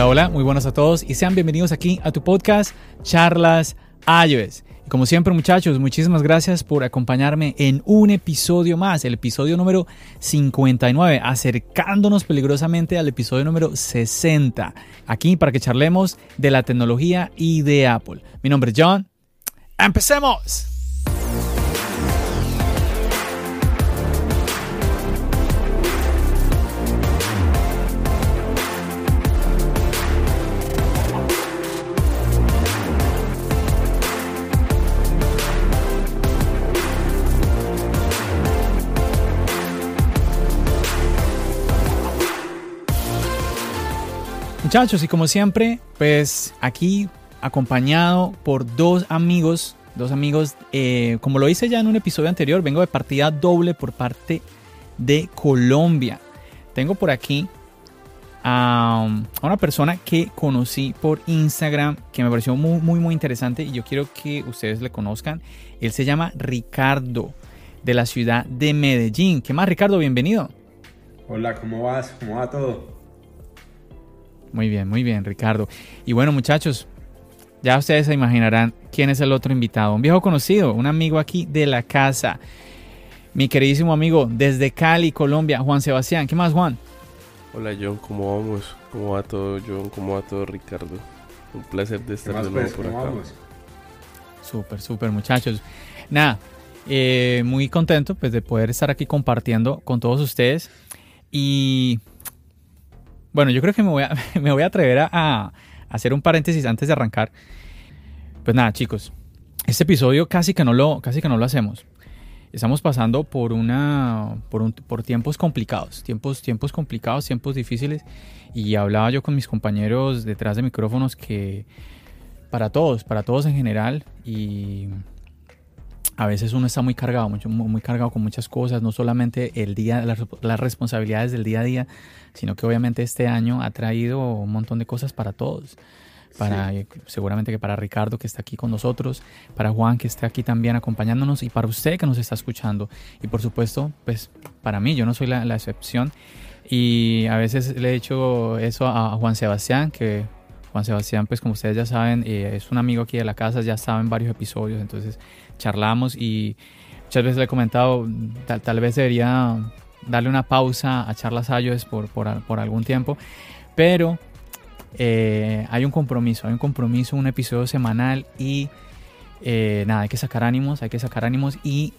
Hola, hola, muy buenas a todos y sean bienvenidos aquí a tu podcast Charlas iOS. Y como siempre muchachos, muchísimas gracias por acompañarme en un episodio más, el episodio número 59, acercándonos peligrosamente al episodio número 60, aquí para que charlemos de la tecnología y de Apple. Mi nombre es John. ¡Empecemos! Muchachos, y como siempre, pues aquí acompañado por dos amigos, dos amigos, eh, como lo hice ya en un episodio anterior, vengo de partida doble por parte de Colombia. Tengo por aquí a, una persona que conocí por Instagram que me pareció muy, muy, muy interesante y yo quiero que ustedes le conozcan. Él se llama Ricardo de la ciudad de Medellín. ¿Qué más, Ricardo? Bienvenido. Hola, ¿cómo vas? ¿Cómo va todo? Muy bien, muy bien, Ricardo. Y bueno, muchachos, ya ustedes se imaginarán quién es el otro invitado. Un viejo conocido, un amigo aquí de la casa. Mi queridísimo amigo desde Cali, Colombia, Juan Sebastián. ¿Qué más, Juan? Hola, John, ¿cómo vamos? ¿Cómo va todo, John? ¿Cómo va todo, Ricardo? Un placer de estar de nuevo pues? por acá. Súper, súper, muchachos. Nada, eh, muy contento pues de poder estar aquí compartiendo con todos ustedes. Y bueno, yo creo que me voy a, me voy a atrever a, hacer un paréntesis antes de arrancar. Pues nada, chicos, este episodio casi que no lo, casi que no lo hacemos. Estamos pasando por una por, por tiempos complicados, tiempos tiempos complicados, tiempos difíciles y hablaba yo con mis compañeros detrás de micrófonos que para todos, para todos en general y a veces uno está muy cargado, mucho, muy cargado con muchas cosas, no solamente el día, las, las responsabilidades del día a día, sino que obviamente este año ha traído un montón de cosas para todos. Para, eh, Seguramente que para Ricardo que está aquí con nosotros, para Juan que está aquí también acompañándonos y para usted que nos está escuchando. Y por supuesto, pues para mí, yo no soy la, excepción. Y a veces le he hecho eso a Juan Sebastián, que Juan Sebastián, pues como ustedes ya saben, eh, es un amigo aquí de la casa, ya saben varios episodios, entonces charlamos y muchas veces le he comentado, tal vez debería darle una pausa a charlas iOS por, por, algún tiempo, pero eh, hay un compromiso, hay un compromiso, un episodio semanal y eh, nada, hay que sacar ánimos, hay que sacar ánimos y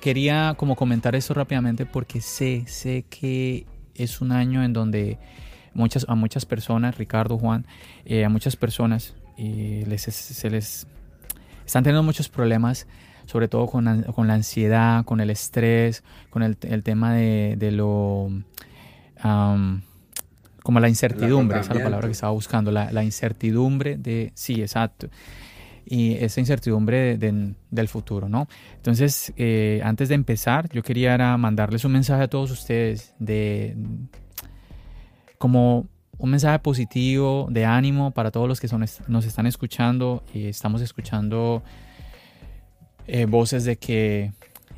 quería como comentar esto rápidamente porque sé, sé que es un año en donde muchas, a muchas personas, Ricardo, Juan, eh, a muchas personas les, se les están teniendo muchos problemas sobre todo con, la ansiedad, con el estrés, con el, tema de, lo... como la incertidumbre, esa es la palabra que estaba buscando, la, incertidumbre de... Sí, exacto. Y esa incertidumbre del futuro, ¿no? Entonces, eh, antes de empezar, yo quería mandarles un mensaje a todos ustedes de... como un mensaje positivo, de ánimo para todos los que son, nos están escuchando y estamos escuchando eh, voces de que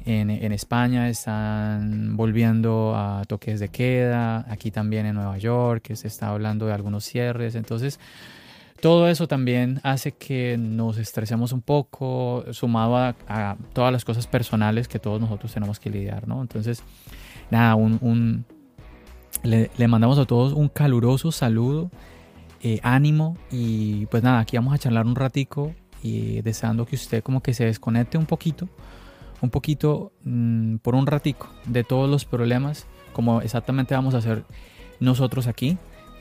en, España están volviendo a toques de queda, aquí también en Nueva York, se está hablando de algunos cierres, entonces todo eso también hace que nos estresemos un poco, sumado a, todas las cosas personales que todos nosotros tenemos que lidiar, ¿no? Entonces, nada, un, le, mandamos a todos un caluroso saludo, eh, ánimo y pues nada, aquí vamos a charlar un ratico y deseando que usted como que se desconecte un poquito, un poquito mm, por un ratico de todos los problemas, como exactamente vamos a hacer nosotros aquí,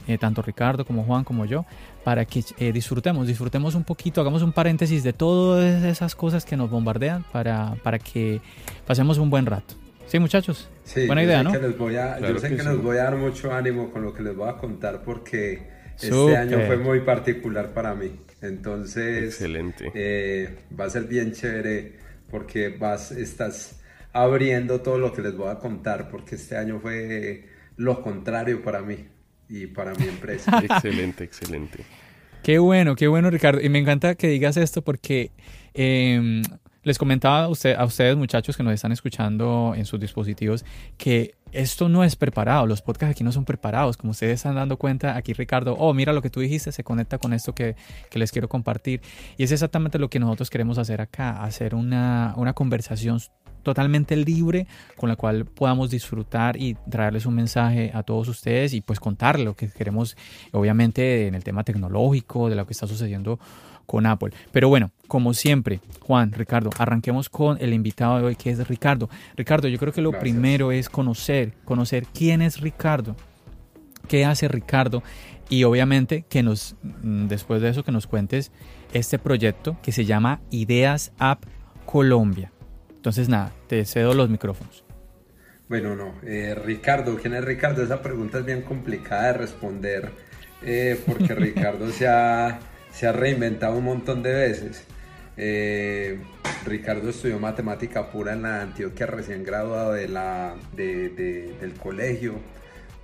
eh, tanto Ricardo como Juan como yo, para que eh, disfrutemos, disfrutemos un poquito, hagamos un paréntesis de todas esas cosas que nos bombardean para, para que pasemos un buen rato. Sí, muchachos. Buena idea, ¿no? yo sé que, les voy a dar mucho ánimo con lo que les voy a contar porque este año fue muy particular para mí. Entonces, Excelente. Eh, va a ser bien chévere porque vas, estás abriendo todo lo que les voy a contar porque este año fue lo contrario para mí y para mi empresa. excelente, excelente. Qué bueno, qué bueno Ricardo. Y me encanta que digas esto porque eh, les comentaba a, usted, a ustedes, muchachos que nos están escuchando en sus dispositivos, que esto no es preparado. Los podcasts aquí no son preparados. Como ustedes están dando cuenta, aquí Ricardo, oh, mira lo que tú dijiste, se conecta con esto que, que les quiero compartir. Y es exactamente lo que nosotros queremos hacer acá, hacer una, una conversación totalmente libre con la cual podamos disfrutar y traerles un mensaje a todos ustedes y pues contarles lo que queremos obviamente en el tema tecnológico de lo que está sucediendo con Apple. Pero bueno, como siempre, Juan, Ricardo, arranquemos con el invitado de hoy, que es Ricardo. Ricardo, yo creo que lo primero es conocer, conocer quién es Ricardo, qué hace Ricardo y obviamente que nos, mm, después de eso, que nos cuentes este proyecto que se llama Ideas App Colombia. Entonces, nada, te cedo los micrófonos. Bueno, no, eh, Ricardo, ¿quién es Ricardo? Esa pregunta es bien complicada de responder eh, porque Ricardo se ha se ha reinventado un montón de veces. Eh, Ricardo estudió matemática pura en la Antioquia, recién graduado de la, del colegio.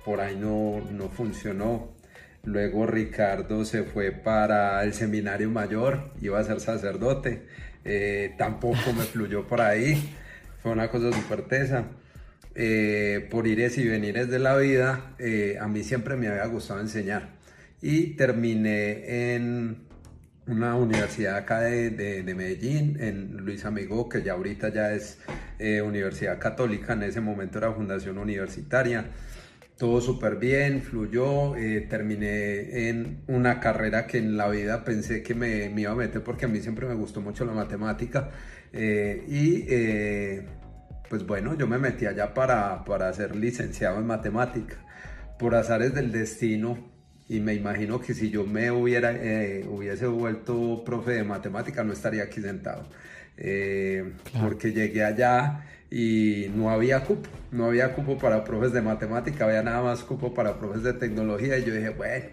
Por ahí no, no funcionó. Luego Ricardo se fue para el seminario mayor, iba a ser sacerdote. Eh, tampoco me fluyó por ahí. Fue una cosa súper tesa. Eh, por ires y venires de la vida, a mí siempre me había gustado enseñar. Y terminé en una universidad acá de, Medellín, en Luis Amigo, que ya ahorita ya es eh, Universidad Católica, en ese momento era Fundación Universitaria. Todo súper bien, fluyó, eh, terminé en una carrera que en la vida pensé que me, iba a meter porque a mí siempre me gustó mucho la matemática eh, y pues bueno, yo me metí allá para, para ser licenciado en matemática. Por azares del destino, y me imagino que si yo me hubiera, eh, hubiese vuelto profe de matemática no estaría aquí sentado. Eh, porque llegué allá y no había cupo, no había cupo para profes de matemática, había nada más cupo para profes de tecnología y yo dije, bueno,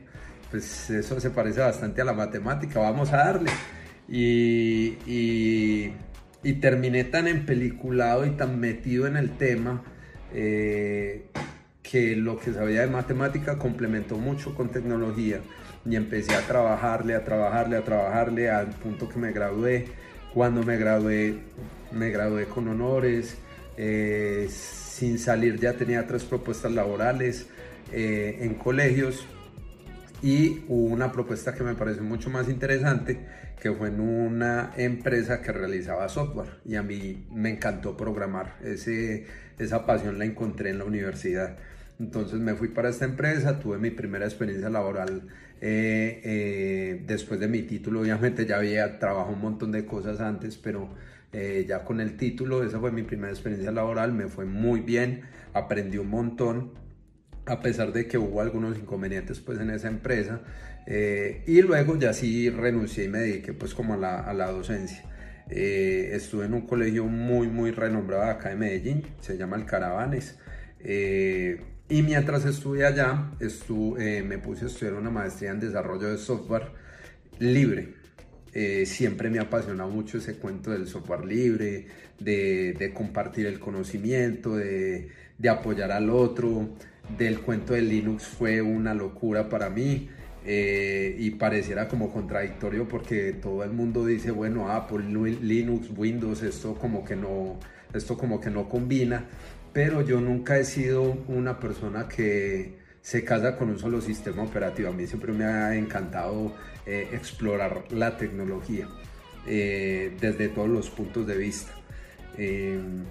pues eso se parece bastante a la matemática, vamos a darle. Y, y, y terminé tan empeliculado y tan metido en el tema eh, que lo que sabía de matemática complementó mucho con tecnología y empecé a trabajarle, a trabajarle, a trabajarle al punto que me gradué. Cuando me gradué, me gradué con honores, eh, sin salir ya tenía tres propuestas laborales eh, en colegios y hubo una propuesta que me pareció mucho más interesante que fue en una empresa que realizaba software y a mí me encantó programar, Ese, esa pasión la encontré en la universidad. Entonces me fui para esta empresa, tuve mi primera experiencia laboral eh, eh, después de mi título. Obviamente ya había trabajado un montón de cosas antes, pero eh, ya con el título, esa fue mi primera experiencia laboral, me fue muy bien, aprendí un montón, a pesar de que hubo algunos inconvenientes pues en esa empresa. y luego ya sí renuncié y me dediqué pues como a la, a la docencia. estuve en un colegio muy muy renombrado acá de Medellín, se llama el Caravanes. Y mientras estuve allá, eh, me puse a estudiar una maestría en desarrollo de software libre. Eh, siempre me ha apasionado mucho ese cuento del software libre, de, compartir el conocimiento, de, apoyar al otro. Del cuento de Linux fue una locura para mí. Eh, y pareciera como contradictorio porque todo el mundo dice bueno Apple Linux Windows esto como que no esto como que no combina pero yo nunca he sido una persona que se casa con un solo sistema operativo. A mí siempre me ha encantado eh, explorar la tecnología eh, desde todos los puntos de vista. Em,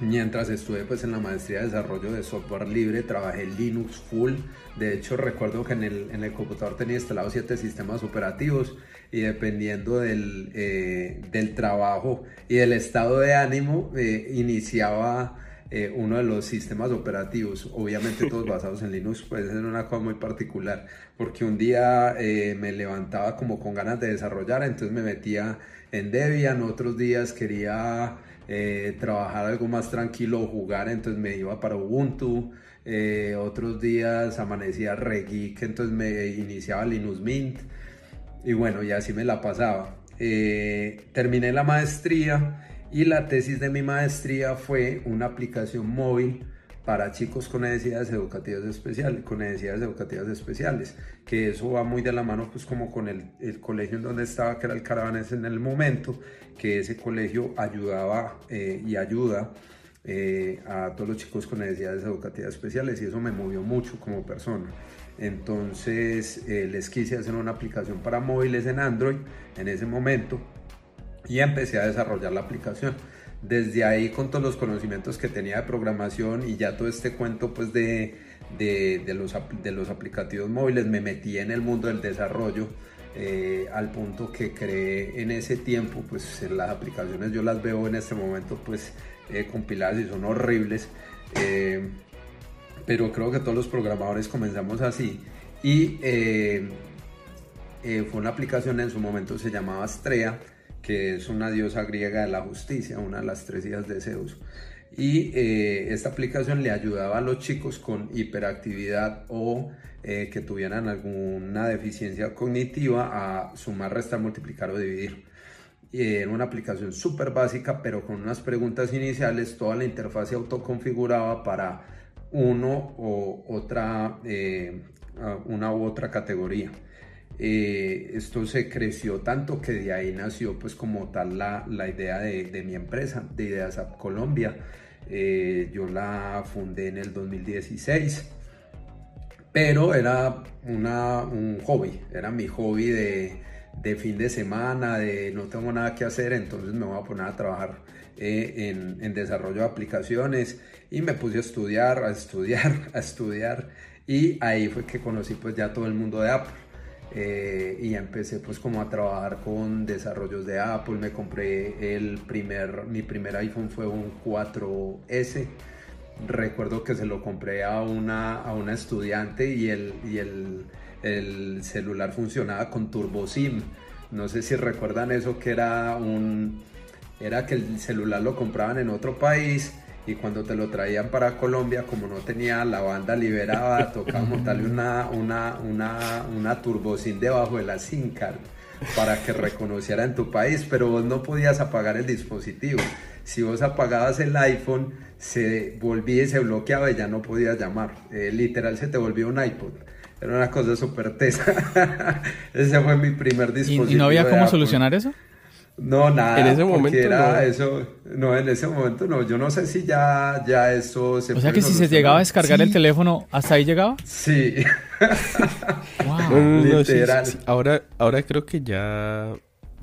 mientras estuve pues en la maestría de desarrollo de software libre, trabajé Linux full. De hecho, recuerdo que en el, en el computador tenía instalados siete sistemas operativos y dependiendo del, eh, del trabajo y del estado de ánimo, iniciaba eh, uno de los sistemas operativos, obviamente todos basados en Linux, puede ser una cosa muy particular, porque un día eh, me levantaba como con ganas de desarrollar, entonces me metía en Debian, otros días quería eh, trabajar algo más tranquilo jugar, entonces me iba para Ubuntu. Eh, otros días amanecía re geek, entonces me iniciaba Linux Mint. Y bueno, y así me la pasaba. terminé la maestría y la tesis de mi maestría fue una aplicación móvil para chicos con necesidades educativas especiales, con necesidades educativas especiales, que eso va muy de la mano pues como con el, colegio en donde estaba, que era el Caravanes en el momento, que ese colegio ayudaba eh, y ayuda eh, a todos los chicos con necesidades educativas especiales y eso me movió mucho como persona. Entonces eh, les quise hacer una aplicación para móviles en Android en ese momento y empecé a desarrollar la aplicación. Desde ahí con todos los conocimientos que tenía de programación y ya todo este cuento pues de, de, los, de los aplicativos móviles, me metí en el mundo del desarrollo eh, al punto que creé en ese tiempo, pues las aplicaciones yo las veo en este momento pues eh, compiladas y son horribles, eh, pero creo que todos los programadores comenzamos así y fue una aplicación en su momento se llamaba Astrea que es una diosa griega de la justicia, una de las tres hijas de Zeus. Y eh, esta aplicación le ayudaba a los chicos con hiperactividad o eh, que tuvieran alguna deficiencia cognitiva a sumar, restar, multiplicar o dividir. era una aplicación súper básica, pero con unas preguntas iniciales, toda la interfaz se autoconfiguraba para uno o otra, eh, una u otra categoría. Eh, esto se creció tanto que de ahí nació pues como tal la, la idea de, de, mi empresa, de Ideas App Colombia. Eh, yo la fundé en el 2016, pero era una, un hobby, era mi hobby de, de, fin de semana, de no tengo nada que hacer, entonces me voy a poner a trabajar eh, en, en desarrollo de aplicaciones y me puse a estudiar, a estudiar, a estudiar y ahí fue que conocí pues ya todo el mundo de Apple. Eh, y empecé pues como a trabajar con desarrollos de Apple, me compré el primer, mi primer iPhone fue un 4S, recuerdo que se lo compré a una, a una estudiante y, el, y el, el celular funcionaba con Turbo SIM, no sé si recuerdan eso que era un, era que el celular lo compraban en otro país y cuando te lo traían para Colombia, como no tenía la banda liberada, tocaba montarle una, una, una, una turbocin debajo de la SIM card para que reconociera en tu país, pero vos no podías apagar el dispositivo. Si vos apagabas el iPhone, se volvía y se bloqueaba y ya no podías llamar. Eh, literal se te volvía un iPod. Era una cosa súper tesa. Ese fue mi primer dispositivo. ¿Y, no había cómo solucionar eso? No, nada. En ese momento era no. eso. No, en ese momento no. Yo no sé si ya, ya eso se O sea que si se llegaba a descargar sí. el teléfono, ¿hasta ahí llegaba? Sí. Wow. No, no, no, sí, Literal. sí, sí. Ahora, ahora creo que ya,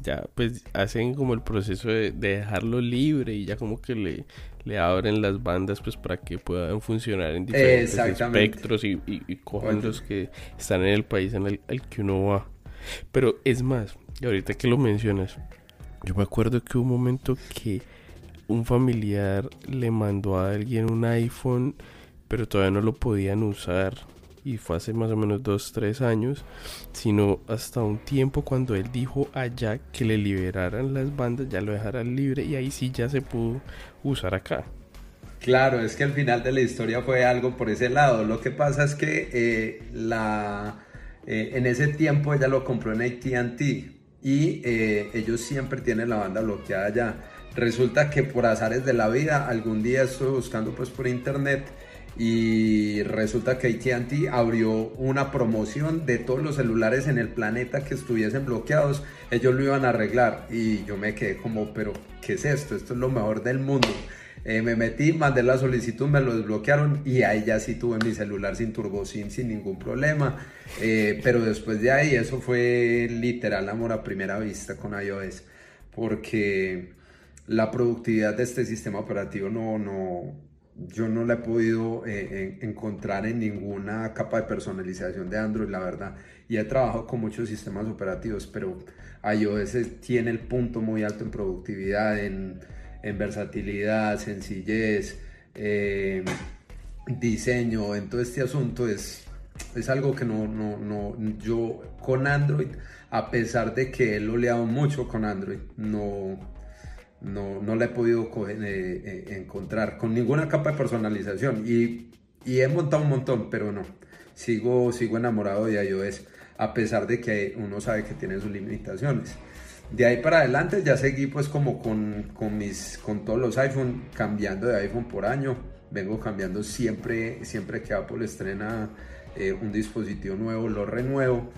ya pues hacen como el proceso de, de dejarlo libre y ya como que le, le abren las bandas pues para que puedan funcionar en diferentes espectros y, y, y cojan los que están en el país en el, el que uno va. Pero es más, y ahorita que lo mencionas, yo me acuerdo que hubo un momento que un familiar le mandó a alguien un iPhone, pero todavía no lo podían usar. Y fue hace más o menos dos, tres años, sino hasta un tiempo cuando él dijo allá que le liberaran las bandas, ya lo dejaran libre y ahí sí ya se pudo usar acá. Claro, es que al final de la historia fue algo por ese lado. Lo que pasa es que eh, la, eh, en ese tiempo ella lo compró en ATT y eh, ellos siempre tienen la banda bloqueada ya. Resulta que por azares de la vida, algún día estuve buscando pues por internet y resulta que AT&T abrió una promoción de todos los celulares en el planeta que estuviesen bloqueados, ellos lo iban a arreglar y yo me quedé como, pero ¿qué es esto? Esto es lo mejor del mundo. Eh, me metí, mandé la solicitud, me lo desbloquearon y ahí ya sí tuve mi celular sin turbo SIM sin ningún problema. Eh, pero después de ahí eso fue literal amor a primera vista con iOS porque la productividad de este sistema operativo no, no, yo no la he podido eh, en- encontrar en ninguna capa de personalización de Android, la verdad. Y he trabajado con muchos sistemas operativos, pero iOS tiene el punto muy alto en productividad, en, en versatilidad, sencillez, eh, diseño, en todo este asunto es, es algo que no, no, no, yo con Android, a pesar de que he loleado mucho con Android, no, no, no la he podido encontrar con ninguna capa de personalización y, y, he montado un montón, pero no, sigo, sigo enamorado de iOS a pesar de que uno sabe que tiene sus limitaciones. De ahí para adelante ya seguí pues como con, con, mis, con todos los iPhone, cambiando de iPhone por año. Vengo cambiando siempre, siempre que Apple estrena eh, un dispositivo nuevo, lo renuevo.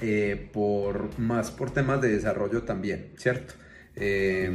Eh, por, más por temas de desarrollo también, ¿cierto? Eh,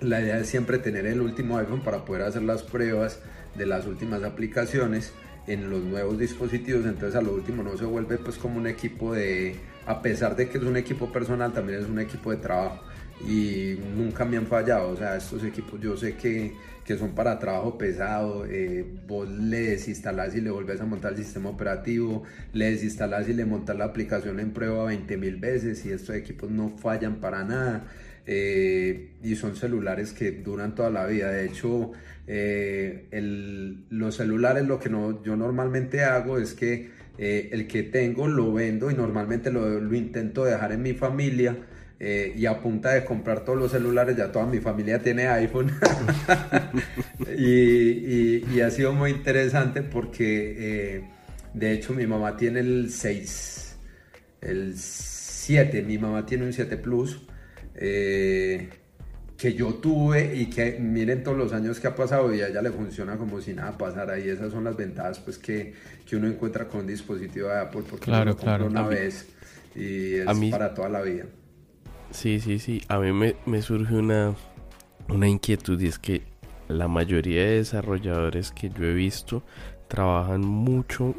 la idea es siempre tener el último iPhone para poder hacer las pruebas de las últimas aplicaciones en los nuevos dispositivos, entonces a lo último no se vuelve pues como un equipo de, a pesar de que es un equipo personal, también es un equipo de trabajo y nunca me han fallado, o sea, estos equipos yo sé que, que son para trabajo pesado, eh, vos le desinstalás y le volvés a montar el sistema operativo, le desinstalás y le montas la aplicación en prueba 20 mil veces y estos equipos no fallan para nada. Eh, y son celulares que duran toda la vida. De hecho, eh, los celulares lo que no, yo normalmente hago es que eh, el que tengo lo vendo y normalmente lo, intento dejar en mi familia. y a punta de comprar todos los celulares, ya toda mi familia tiene iPhone. y, ha sido muy interesante porque, de hecho, mi mamá tiene el 6, el 7, mi mamá tiene un 7 Plus. Eh, que yo tuve y que miren todos los años que ha pasado y a ella le funciona como si nada pasara y esas son las ventajas pues que, que uno encuentra con un dispositivo de Apple porque claro, lo una vez y es para toda la vida. Sí, sí, sí, a mí me, me surge una, una inquietud y es que la mayoría de desarrolladores que yo he visto trabajan mucho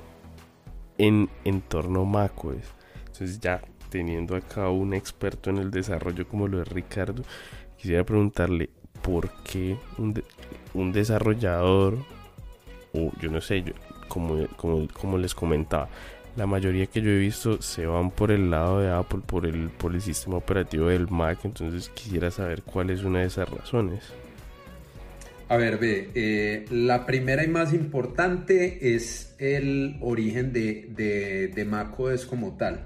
en entorno macOS. Entonces ya teniendo acá un experto en el desarrollo como lo es Ricardo, quisiera preguntarle por qué un, desarrollador, o yo no sé, como, como, les comentaba, la mayoría que yo he visto se van por el lado de Apple, por el, por el sistema operativo del Mac, entonces quisiera saber cuál es una de esas razones. A ver, ve, eh, la primera y más importante es el origen de, de, de macOS como tal.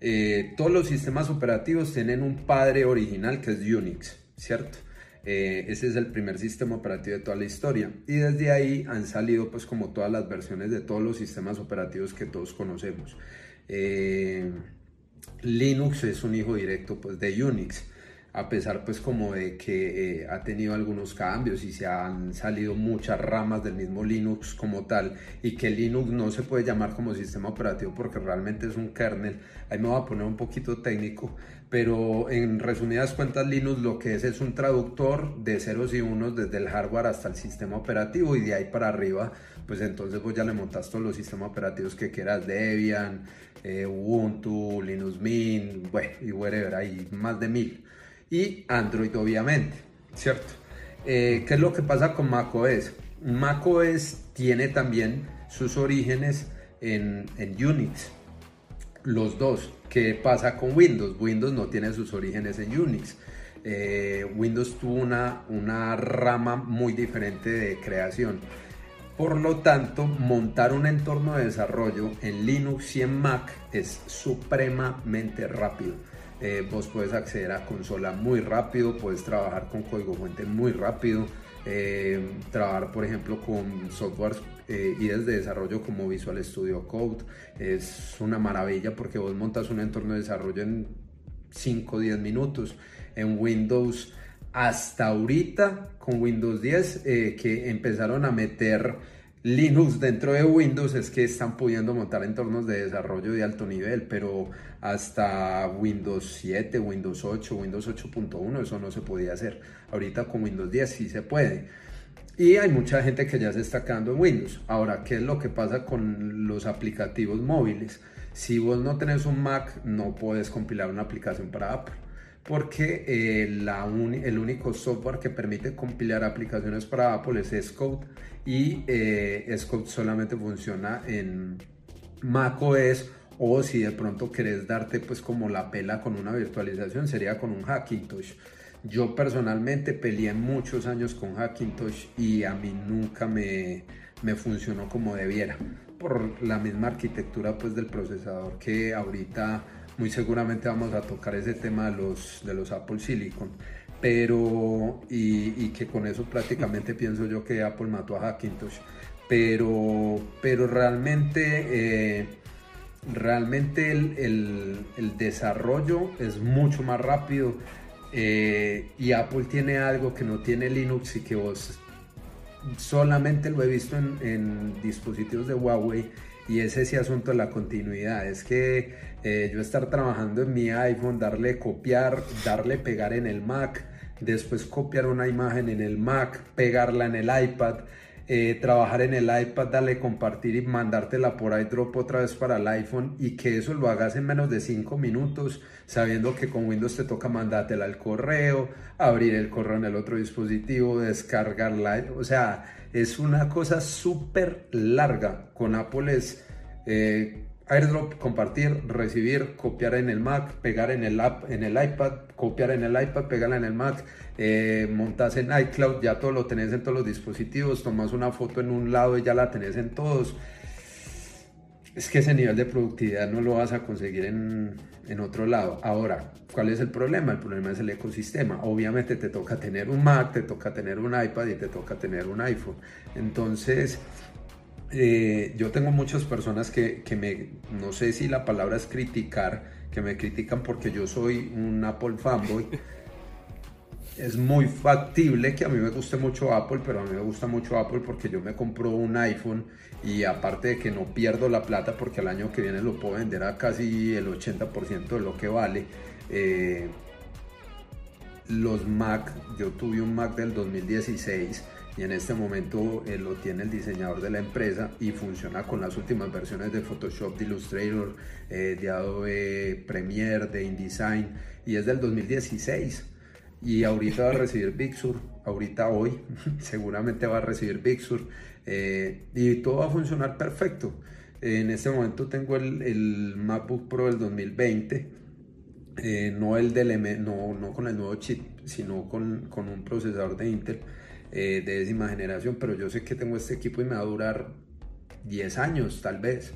Eh, todos los sistemas operativos tienen un padre original que es Unix, ¿cierto? Eh, ese es el primer sistema operativo de toda la historia y desde ahí han salido pues como todas las versiones de todos los sistemas operativos que todos conocemos. Eh, Linux es un hijo directo pues de Unix a pesar pues como de que eh, ha tenido algunos cambios y se han salido muchas ramas del mismo Linux como tal y que Linux no se puede llamar como sistema operativo porque realmente es un kernel, ahí me voy a poner un poquito técnico, pero en resumidas cuentas Linux lo que es es un traductor de ceros y unos desde el hardware hasta el sistema operativo y de ahí para arriba pues entonces vos ya le montas todos los sistemas operativos que quieras, Debian, eh, Ubuntu, Linux Mint, bueno y whatever, hay más de mil y Android obviamente, ¿cierto? Eh, ¿Qué es lo que pasa con macOS? macOS tiene también sus orígenes en, Unix, los dos. ¿Qué pasa con Windows? Windows no tiene sus orígenes en Unix. Eh, Windows tuvo una, una rama muy diferente de creación. Por lo tanto, montar un entorno de desarrollo en Linux y en Mac es supremamente rápido. Eh, vos puedes acceder a consola muy rápido, puedes trabajar con código fuente muy rápido, eh, trabajar por ejemplo con software eh, y desde desarrollo como Visual Studio Code. Es una maravilla porque vos montas un entorno de desarrollo en 5 o 10 minutos. En Windows hasta ahorita con Windows 10 que empezaron a meter Linux dentro de Windows es que están pudiendo montar entornos de desarrollo de alto nivel, pero hasta Windows 7, Windows 8, Windows 8.1 eso no se podía hacer. Ahorita con Windows 10 sí se puede. Y hay mucha gente que ya se está quedando en Windows. Ahora, ¿qué es lo que pasa con los aplicativos móviles? Si vos no tenés un Mac, no puedes compilar una aplicación para Apple porque eh, el único software que permite compilar aplicaciones para Apple es Xcode y eh, solamente funciona en macOS o si de pronto querés darte pues como la pela con una virtualización sería con un Hackintosh. Yo personalmente peleé muchos años con Hackintosh y a mí nunca me, me funcionó como debiera por la misma arquitectura pues del procesador que ahorita muy seguramente vamos a tocar ese tema de los, de los Apple Silicon. Pero y, que con eso prácticamente pienso yo que Apple mató a Hackintosh, pero, pero realmente, eh, realmente el, desarrollo es mucho más rápido eh, y Apple tiene algo que no tiene Linux y que vos solamente lo he visto en, en dispositivos de Huawei y es ese asunto de la continuidad. Es que eh, yo estar trabajando en mi iPhone, darle copiar, darle pegar en el Mac, después copiar una imagen en el Mac, pegarla en el iPad, eh, trabajar en el iPad, darle compartir y mandártela por iDrop otra vez para el iPhone y que eso lo hagas en menos de 5 minutos, sabiendo que con Windows te toca mandártela al correo, abrir el correo en el otro dispositivo, descargarla, o sea, es una cosa súper larga. Con Apple es eh, airdrop, compartir, recibir, copiar en el Mac, pegar en el, app, en el iPad, copiar en el iPad, pegarla en el Mac, eh, en iCloud, ya todo lo tenés en todos los dispositivos, tomas una foto en un lado y ya la tenés en todos. Es que ese nivel de productividad no lo vas a conseguir en, en otro lado. Ahora, ¿cuál es el problema? El problema es el ecosistema. Obviamente te toca tener un Mac, te toca tener un iPad y te toca tener un iPhone. Entonces, eh, yo tengo muchas personas que, que, me, no sé si la palabra es criticar, que me critican porque yo soy un Apple fanboy. es muy factible que a mí me guste mucho Apple, pero a mí me gusta mucho Apple porque yo me compro un iPhone y aparte de que no pierdo la plata porque al año que viene lo puedo vender a casi el 80% de lo que vale. Eh, los Mac, yo tuve un Mac del 2016 y en este momento eh, lo tiene el diseñador de la empresa y funciona con las últimas versiones de Photoshop, de Illustrator, eh, de Adobe Premiere, de InDesign y es del 2016 y ahorita va a recibir Big Sur, ahorita hoy seguramente va a recibir Big Sur eh, y todo va a funcionar perfecto. En este momento tengo el, el MacBook Pro del 2020, no, el del, no, no con el nuevo chip, sino con, con un procesador de Intel eh, de décima generación, pero yo sé que tengo este equipo y me va a durar 10 años tal vez.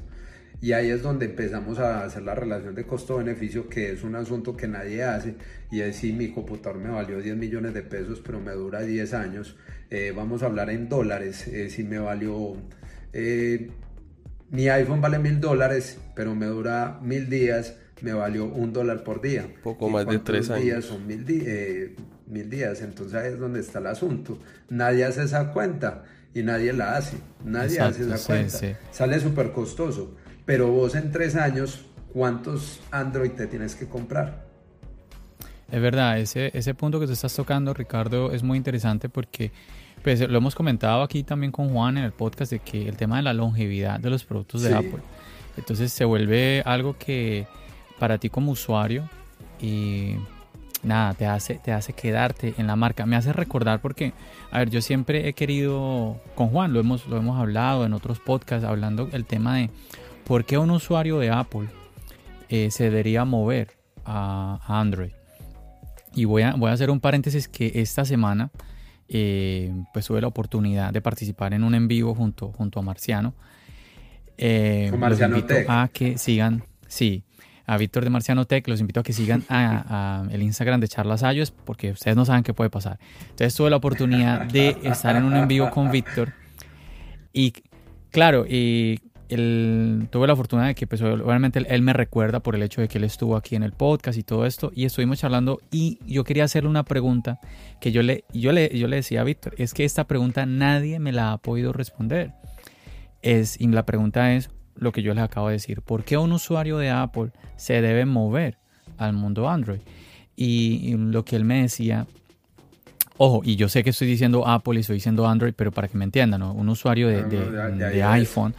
Y ahí es donde empezamos a hacer la relación de costo-beneficio, que es un asunto que nadie hace. Y es si mi computador me valió 10 millones de pesos, pero me dura 10 años. Eh, vamos a hablar en dólares. Eh, si me valió. mi iPhone vale mil dólares, pero me dura mil días. Me valió un dólar por día. Poco más de tres años. días son mil, mil días. Entonces ahí es donde está el asunto. Nadie hace esa cuenta y nadie la hace. Nadie hace esa cuenta. Sale súper costoso. Pero vos en tres años, ¿cuántos Android te tienes que comprar? Es verdad, ese, ese punto que te estás tocando, Ricardo, es muy interesante porque pues, lo hemos comentado aquí también con Juan en el podcast de que el tema de la longevidad de los productos de Apple. Entonces se vuelve algo que para ti como usuario y nada, te hace, te hace quedarte en la marca. Me hace recordar porque, a ver, yo siempre he querido, con Juan lo hemos, lo hemos hablado en otros podcasts, hablando el tema de por qué un usuario de Apple eh, se debería mover a, Android. Y voy a, voy a hacer un paréntesis que esta semana eh, pues tuve la oportunidad de participar en un en vivo junto, junto a Marciano. Eh, Marciano a que sigan, sí, a Víctor de Marciano Tech, los invito a que sigan a, el Instagram de Charlas Ayos porque ustedes no saben qué puede pasar. Entonces tuve la oportunidad de estar en un en vivo con Víctor y claro, y tuve la fortuna de que pues, obviamente él, me recuerda por el hecho de que él estuvo aquí en el podcast y todo esto y estuvimos charlando y yo quería hacerle una pregunta que yo le, yo le, yo le decía a Víctor, es que esta pregunta nadie me la ha podido responder. Es, y la pregunta es, lo que yo les acabo de decir. ¿Por qué un usuario de Apple se debe mover al mundo Android? Y, lo que él me decía, ojo, y yo sé que estoy diciendo Apple y estoy diciendo Android, pero para que me entiendan, un usuario de, iPhone,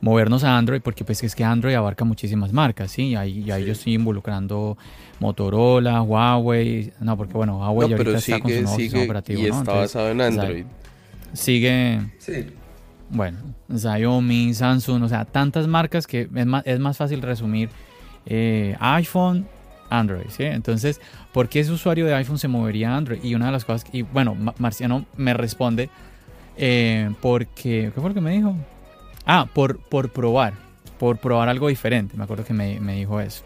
movernos a Android, porque pues es que Android abarca muchísimas marcas, ¿sí? Ahí, ahí yo estoy involucrando Motorola, Huawei, no, porque bueno, Huawei ahorita está con su nuevo sigue operativo, y está basado en Android. sigue... Sí bueno, Xiaomi, Samsung, o sea, tantas marcas que es más, es más fácil resumir eh, iPhone, Android, ¿sí? Entonces, ¿por qué ese usuario de iPhone se movería a Android? Y una de las cosas, y bueno, Marciano me responde, eh, porque, ¿qué fue lo que me dijo? Ah, por, por probar, por probar algo diferente, me acuerdo que me, me dijo eso.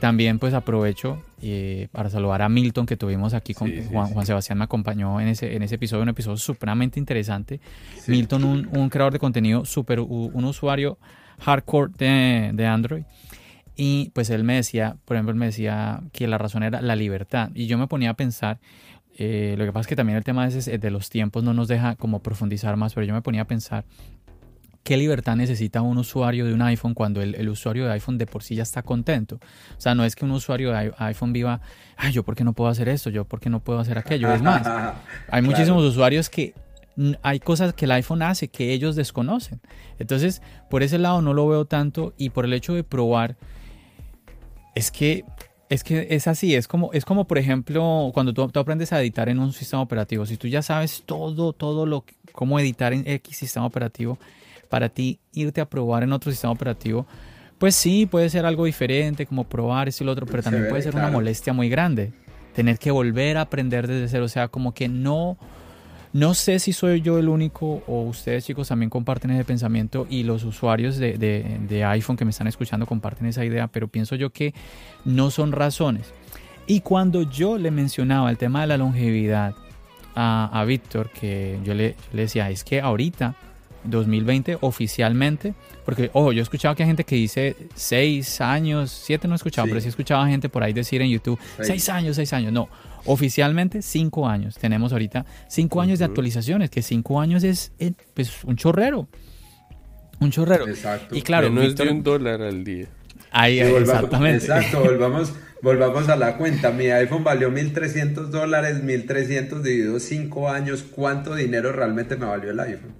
También pues aprovecho eh, para saludar a Milton que tuvimos aquí con Juan, Sebastián me acompañó en ese, en ese episodio, un episodio supremamente interesante. Milton, un, creador de contenido súper, un usuario hardcore de, de, Android. Y pues él me decía, por ejemplo, él me decía que la razón era la libertad. Y yo me ponía a pensar, eh, lo que pasa es que también el tema de, de los tiempos no nos deja como profundizar más, pero yo me ponía a pensar ¿Qué libertad necesita un usuario de un iPhone cuando el, usuario de iPhone de por sí ya está contento? O sea, no es que un usuario de iPhone viva, ay, yo por qué no puedo hacer esto, yo por qué no puedo hacer aquello. Es más, hay muchísimos usuarios que hay cosas que el iPhone hace que ellos desconocen. Entonces, por ese lado no lo veo tanto y por el hecho de probar, es que es que es así, es como, es como por ejemplo cuando tú, tú, aprendes a editar en un sistema operativo, si tú ya sabes todo, todo lo cómo editar en X sistema operativo, para ti irte a probar en otro sistema operativo, pues sí, puede ser algo diferente, como probar esto y lo otro, pero también puede ser una molestia muy grande. Tener que volver a aprender desde cero, o sea, como que no, no sé si soy yo el único o ustedes chicos también comparten ese pensamiento y los usuarios de, de, iPhone que me están escuchando comparten esa idea, pero pienso yo que no son razones. Y cuando yo le mencionaba el tema de la longevidad a, a Víctor, que yo le, le decía, es que ahorita 2020 oficialmente, porque, ojo, yo he escuchado que hay gente que dice 6 años, 7 no he escuchado, pero sí he escuchado gente por ahí decir en YouTube 6 años, 6 años, no, oficialmente 5 años, tenemos ahorita 5 años de actualizaciones, que 5 años es eh, pues, un chorrero, un chorrero. Exacto. Y claro, no es de un dólar al día. Ahí, exactamente. Exacto, volvamos, volvamos a la cuenta. Mi iPhone valió 1.300 dólares, 1.300 dividido 5 años. ¿Cuánto dinero realmente me valió el iPhone?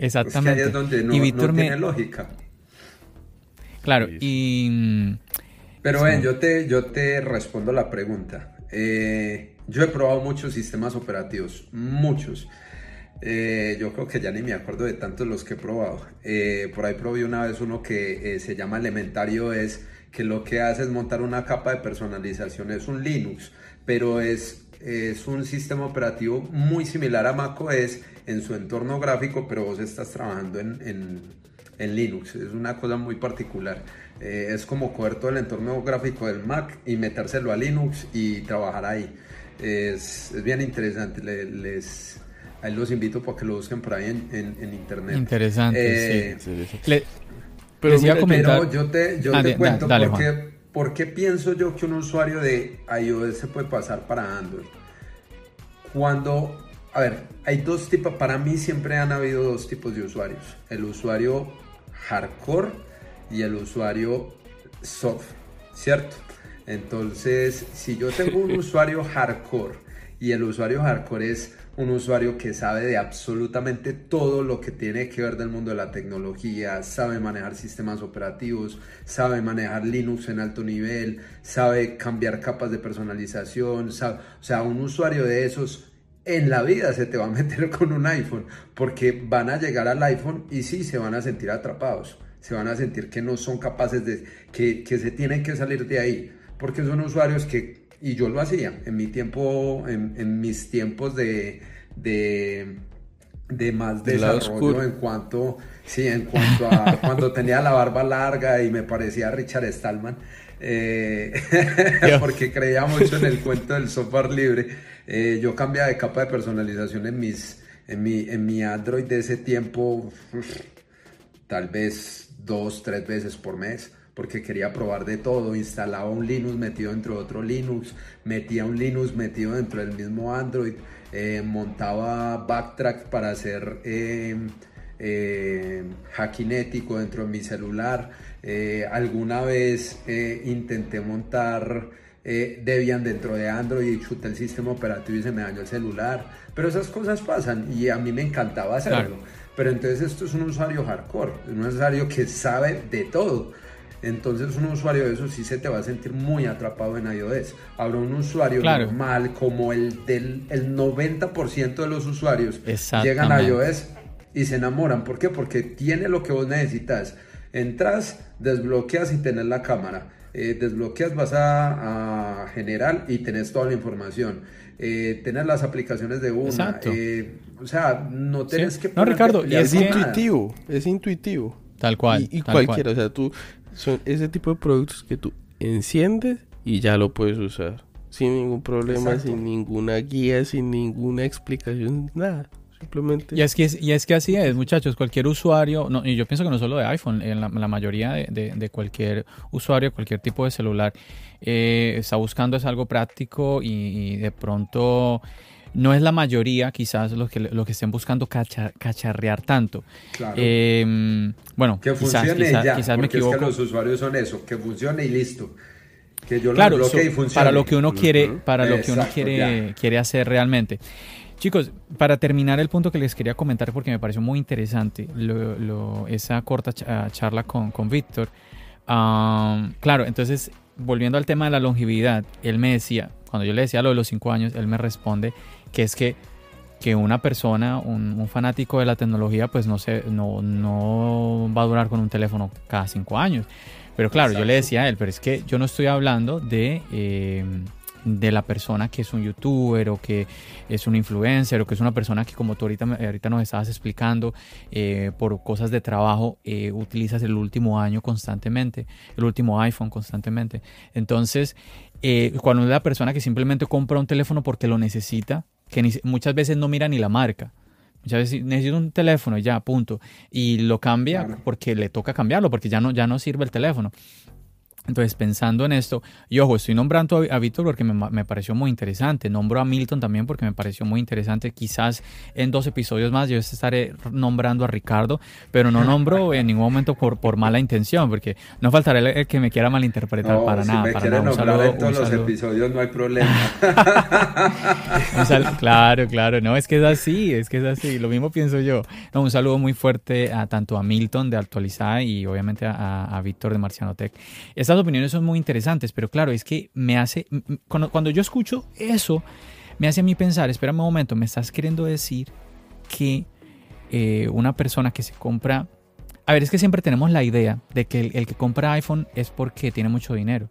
Exactamente. es donde no, y Víctor tiene lógica. Claro, y... Pero ven, yo te, yo te respondo la pregunta. Eh, yo he probado muchos sistemas operativos, muchos. Eh, yo creo que ya ni me acuerdo de tantos los que he probado. Eh, por ahí probé una vez uno que se llama Elementario, es que lo que hace es montar una capa de personalización, es un Linux, pero es, es un sistema operativo muy similar a macOS en su entorno gráfico, pero vos estás trabajando en, en, Linux. Es una cosa muy particular. Eh, es como coger todo el entorno gráfico del Mac y metérselo a Linux y trabajar ahí. Es, es bien interesante. Les, ahí los invito para que lo busquen por ahí en, en, internet. Interesante, sí. Eh, pero, yo te, yo te cuento porque, por qué pienso yo que un usuario de iOS se puede pasar para Android. Cuando a ver, hay dos tipos, para mí siempre han habido dos tipos de usuarios, el usuario hardcore y el usuario soft, ¿cierto? Entonces, si yo tengo un usuario hardcore y el usuario hardcore es un usuario que sabe de absolutamente todo lo que tiene que ver del mundo de la tecnología, sabe manejar sistemas operativos, sabe manejar Linux en alto nivel, sabe cambiar capas de personalización, o sea, un usuario de esos en la vida se te va a meter con un iPhone, porque van a llegar al iPhone y sí se van a sentir atrapados, se van a sentir que no son capaces de, que, se tienen que salir de ahí, porque son usuarios que, y yo lo hacía en mi tiempo, en, mis tiempos de, de, de más desarrollo en cuanto, sí, en cuanto a cuando tenía la barba larga y me parecía Richard Stallman, eh, porque creía mucho en el cuento del software libre eh, yo cambiaba de capa de personalización en, mis, en, mi, en mi Android de ese tiempo, tal vez dos, tres veces por mes, porque quería probar de todo. Instalaba un Linux metido dentro de otro Linux, metía un Linux metido dentro del mismo Android, eh, montaba backtrack para hacer eh, eh hackinético dentro de mi celular. alguna vez intenté montar eh, Debian dentro de Android y chuté el sistema operativo y se me dañó el celular. Pero esas cosas pasan y a mí me encantaba hacerlo. Pero entonces esto es un usuario hardcore, un usuario que sabe de todo. Entonces un usuario de eso sí se te va a sentir muy atrapado en iOS. Ahora un usuario normal como el del el 90% de los usuarios llegan a iOS y se enamoran. ¿Por qué? Porque tiene lo que vos necesitas. Entras, desbloqueas y tenés la cámara eh, desbloqueas, vas a, general y tenés toda la información. Eh, tener las aplicaciones de una. Eh, o sea, no tienes que... No, Ricardo, y es intuitivo, es intuitivo. Tal cual. Y, cualquiera, o sea, tú, son ese tipo de productos que tú enciendes y ya lo puedes usar. Sin ningún problema, sin ninguna guía, sin ninguna explicación, nada. Simplemente. Y es que, y es que así es, muchachos. Cualquier usuario, no, y yo pienso que no solo de iPhone, en la, mayoría de, de, cualquier usuario, cualquier tipo de celular, eh, está buscando es algo práctico y, de pronto no es la mayoría quizás los que, lo que estén buscando cacharrear tanto. Claro. Eh, bueno, que quizás, funcione ya, quizás me equivoco. Es que los usuarios son eso, que funcione y listo. Que yo claro, lo y funcione. para lo que uno quiere, para lo que uno quiere, quiere hacer realmente. Chicos, para terminar el punto que les quería comentar porque me pareció muy interesante esa corta charla con, con Víctor. claro, entonces volviendo al tema de la longevidad, él me decía, cuando yo le decía lo de los cinco años, él me responde que es que, que una persona, un, fanático de la tecnología, pues no, se, no, no va a durar con un teléfono cada cinco años. Pero claro, yo le decía a él, pero es que yo no estoy hablando de... Eh, de la persona que es un youtuber o que es un influencer o que es una persona que como tú ahorita, ahorita nos estabas explicando eh, por cosas de trabajo eh, utilizas el último año constantemente, el último iPhone constantemente. Entonces, cuando es la persona que simplemente compra un teléfono porque lo necesita, que muchas veces no mira ni la marca. Muchas veces necesito un teléfono y ya, punto. Y lo cambia porque le toca cambiarlo, porque ya no, ya no sirve el teléfono. Entonces, pensando en esto, y ojo, estoy nombrando a, Víctor porque me, pareció muy interesante. Nombro a Milton también porque me pareció muy interesante. Quizás en dos episodios más yo estaré nombrando a Ricardo, pero no nombro en ningún momento por, por mala intención, porque no faltará el, que me quiera malinterpretar para nada. Me para nada. en todos los episodios no hay problema. claro, claro, no, es que es así, es que es así. Lo mismo pienso yo. un saludo muy fuerte a tanto a Milton de Actualizada y obviamente a, a Víctor de Marcianotech estas opiniones son muy interesantes, pero claro, es que me hace, cuando, yo escucho eso, me hace a mí pensar, espera un momento, me estás queriendo decir que eh, una persona que se compra, a ver, es que siempre tenemos la idea de que el, que compra iPhone es porque tiene mucho dinero.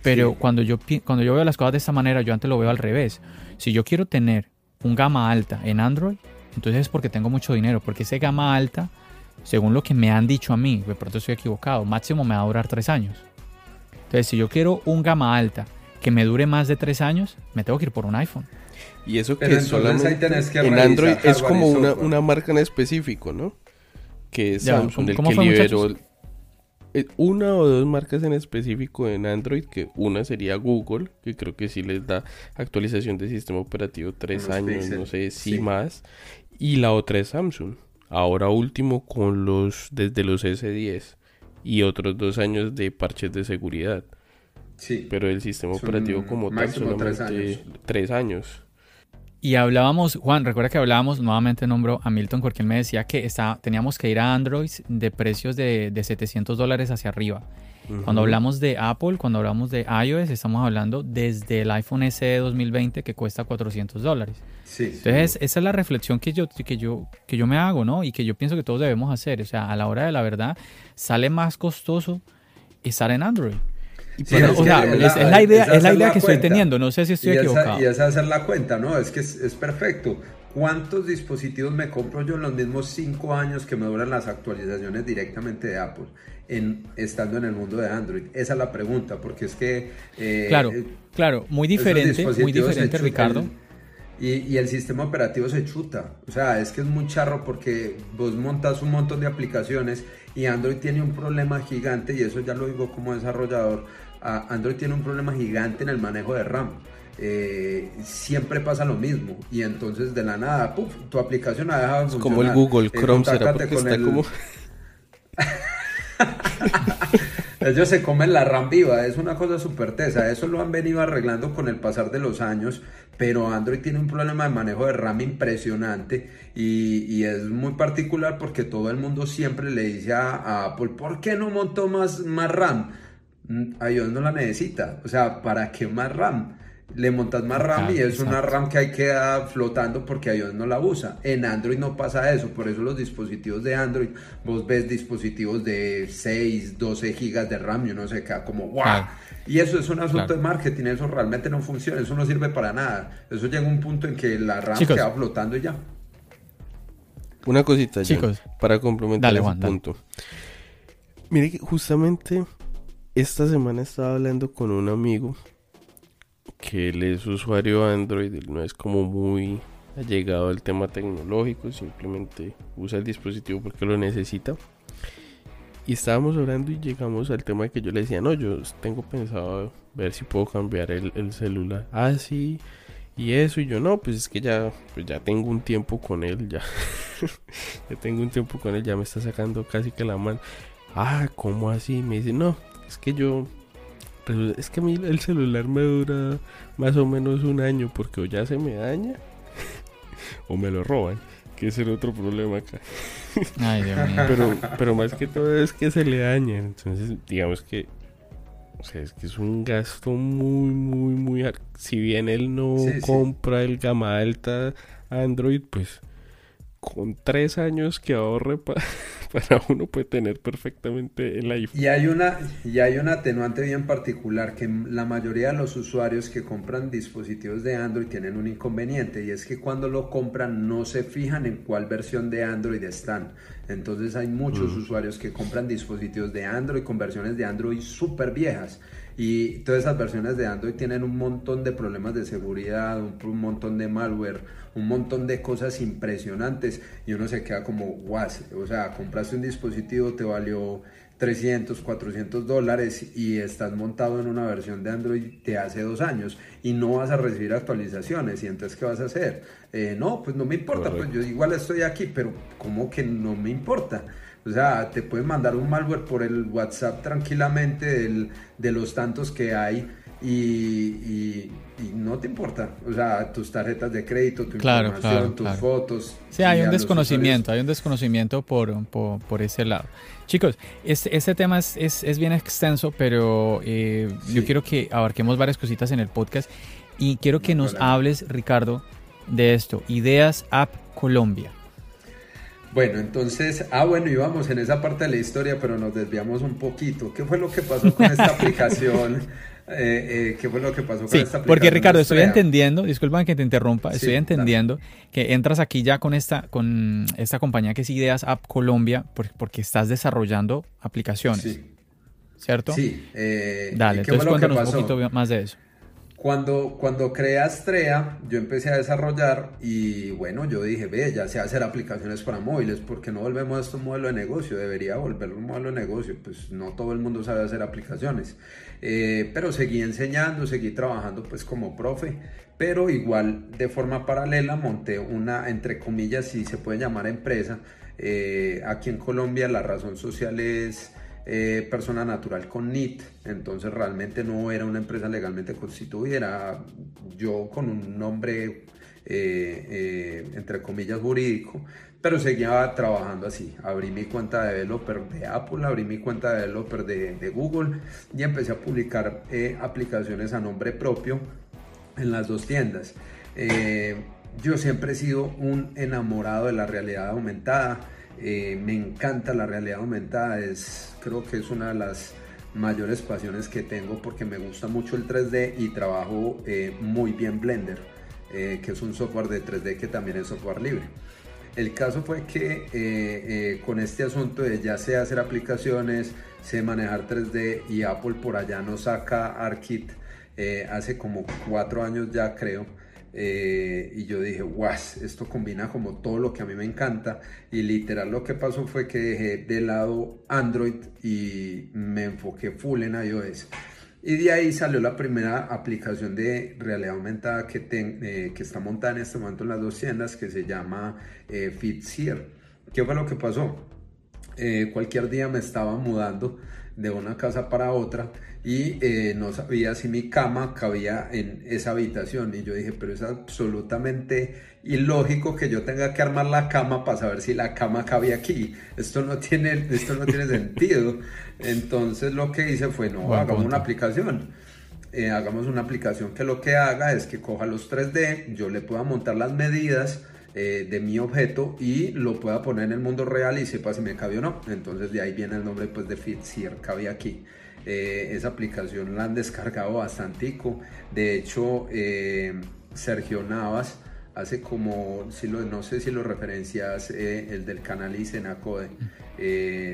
Pero cuando, yo, cuando yo veo las cosas de esta manera, yo antes lo veo al revés. Si yo quiero tener un gama alta en Android, entonces es porque tengo mucho dinero, porque ese gama alta, según lo que me han dicho a mí, de pronto estoy equivocado, máximo me va a durar tres años. Entonces, si yo quiero un gama alta que me dure más de tres años, me tengo que ir por un iPhone. Y eso que solamente en Android es como una, marca en específico, ¿no? Que es Samsung el que liberó eh, una o dos marcas en específico en Android, que una sería Google, que creo que sí les da actualización de sistema operativo tres años, no sé si más, y la otra es Samsung. Ahora último con los desde los S10 y otros dos años de parches de seguridad. Sí. Pero el sistema operativo como tal solamente tres años. Y hablábamos, Juan, recuerda que hablábamos, nuevamente nombro a Milton porque él me decía que está, teníamos que ir a Android de precios de, de 700 dólares hacia arriba. Cuando hablamos de Apple, cuando hablamos de iOS, estamos hablando desde el iPhone SE 2020 que cuesta 400 dólares. Sí, Entonces, esa es la reflexión que yo, que, yo, que yo me hago, ¿no? Y que yo pienso que todos debemos hacer. O sea, a la hora de la verdad, sale más costoso estar en Android. es, la, idea, es la idea que estoy teniendo, no sé si estoy equivocado. y esa es hacer la cuenta, ¿no? Es que es, es perfecto. ¿Cuántos dispositivos me compro yo en los mismos cinco años que me duran las actualizaciones directamente de Apple? En, estando en el mundo de Android? Esa es la pregunta, porque es que... Eh, claro, claro, muy diferente, muy diferente, Ricardo. y, y, el sistema operativo se chuta. O sea, es que es muy charro porque vos montas un montón de aplicaciones y Android tiene un problema gigante, y eso ya lo digo como desarrollador, Android tiene un problema gigante en el manejo de RAM. Eh, siempre pasa lo mismo y entonces de la nada tu aplicación ha dejado de funcionar. como el Google eh, Chrome será porque está como ellos se comen la RAM viva, es una cosa súper tesa, eso lo han venido arreglando con el pasar de los años, pero Android tiene un problema de manejo de RAM impresionante y, es muy particular porque todo el mundo siempre le dice a, Apple, ¿por qué no montó más, más RAM? Mm, iOS no la necesita, o sea, ¿para qué más RAM? Le montas más RAM y es una RAM que hay que flotando porque iOS no la usa. En Android no pasa eso, por eso los dispositivos de Android, vos ves dispositivos de 6, 12 gigas de RAM y uno se queda como ¡wow! Y eso es un asunto de marketing, eso realmente no funciona, eso no sirve para nada. Eso llega a un punto en que la RAM queda flotando y ya. Una cosita, Chicos, para complementar ese punto. Mire que justamente esta semana estaba hablando con un amigo que él es usuario Android, él no es como muy allegado al tema tecnológico, simplemente usa el dispositivo porque lo necesita. Y estábamos hablando y llegamos al tema de que yo le decía, no, yo tengo pensado ver si puedo cambiar el, celular. Ah, sí. Y eso, y yo no, pues es que ya, pues ya tengo un tiempo con él, ya. ya tengo un tiempo con él, ya me está sacando casi que la mano. Ah, ¿cómo así? Me dice, no, es que yo es que a mí el celular me dura más o menos un año porque o ya se me daña o me lo roban, que es el otro problema acá. Pero, pero más que todo es que se le daña. Entonces, digamos que o sea, es que es un gasto muy, muy, muy... Si bien él no compra el gama alta Android, pues con tres años que ahorre para uno puede tener perfectamente el iPhone. Y hay una y hay un atenuante bien particular que la mayoría de los usuarios que compran dispositivos de Android tienen un inconveniente y es que cuando lo compran no se fijan en cuál versión de Android están. Entonces hay muchos usuarios que compran dispositivos de Android con versiones de Android súper viejas y todas esas versiones de Android tienen un montón de problemas de seguridad, un, montón de malware, un montón de cosas impresionantes y uno se queda como, guas, o sea, compraste un dispositivo, te valió 300, 400 dólares y estás montado en una versión de Android de hace dos años y no vas a recibir actualizaciones y entonces ¿qué vas a hacer? Eh, no, pues no me importa, pues yo igual estoy aquí, pero ¿cómo que no me importa? O sea, te pueden mandar un malware por el WhatsApp tranquilamente de los tantos que hay y, no te importa. O sea, tus tarjetas de crédito, tu información, tus fotos. Sí, hay un desconocimiento, hay un desconocimiento por, por, ese lado. Chicos, este, este tema es, es, bien extenso, pero eh, yo quiero que abarquemos varias cositas en el podcast y quiero que nos hables, Ricardo, de esto. Ideas App Colombia. Bueno, entonces, ah, bueno, íbamos en esa parte de la historia, pero nos desviamos un poquito. ¿Qué fue lo que pasó con esta aplicación? Eh, eh, ¿Qué fue lo que pasó con esta aplicación? Porque Ricardo, estoy entendiendo, disculpa que te interrumpa, estoy entendiendo que entras aquí ya con esta, con esta compañía que es Ideas App Colombia, porque, estás desarrollando aplicaciones. Sí. ¿Cierto? Sí. Eh, Dale, entonces cuéntanos un poquito más de eso. Cuando, cuando creé Astrea, yo empecé a desarrollar y bueno, yo dije, ve, ya sé hacer aplicaciones para móviles, porque no volvemos a esto un modelo de negocio? Debería volverlo un modelo de negocio, pues no todo el mundo sabe hacer aplicaciones. Eh, pero seguí enseñando, seguí trabajando pues como profe, pero igual de forma paralela monté una, entre comillas, si se puede llamar empresa. Eh, aquí en Colombia la razón social es eh, persona natural con NIT, entonces realmente no era una empresa legalmente constituida, era yo con un nombre eh, eh, entre comillas jurídico, pero seguía trabajando así. Abrí mi cuenta de developer de Apple, abrí mi cuenta de developer de, Google y empecé a publicar aplicaciones a nombre propio en las dos tiendas. yo siempre he sido un enamorado de la realidad aumentada eh, me encanta la realidad aumentada, es, creo que es una de las mayores pasiones que tengo porque me gusta mucho el 3D y trabajo eh, muy bien Blender, eh, que es un software de 3D que también es software libre. El caso fue que con este asunto de ya sé hacer aplicaciones, sé manejar 3D y Apple por allá nos saca ARKit hace como cuatro años ya creo. Eh, y yo dije, guas, esto combina como todo lo que a mí me encanta. Y literal lo que pasó fue que dejé de lado Android y me enfoqué full en iOS. Y de ahí salió la primera aplicación de realidad aumentada que, eh, que está montada en este momento en las dos tiendas que se llama eh, ¿Qué fue lo que pasó? Eh, cualquier día me estaba mudando de una casa para otra y eh, no sabía si mi cama cabía en esa habitación. Y yo dije pero es absolutamente ilógico que yo tenga que armar la cama para saber si la cama cabía aquí. Esto no tiene esto no tiene sentido. Entonces lo que hice fue no hagamos una aplicación. Eh, hagamos una aplicación que lo que haga es que coja los 3D yo le pueda montar las medidas eh, de mi objeto y lo pueda poner en el mundo real y sepa si me cabe o no. Entonces de ahí viene el nombre pues de Fitsier cabe aquí eh, esa aplicación la han descargado bastante. De hecho, eh, Sergio Navas hace como, si lo, no sé si lo referencias, eh, el del canal Isenacode,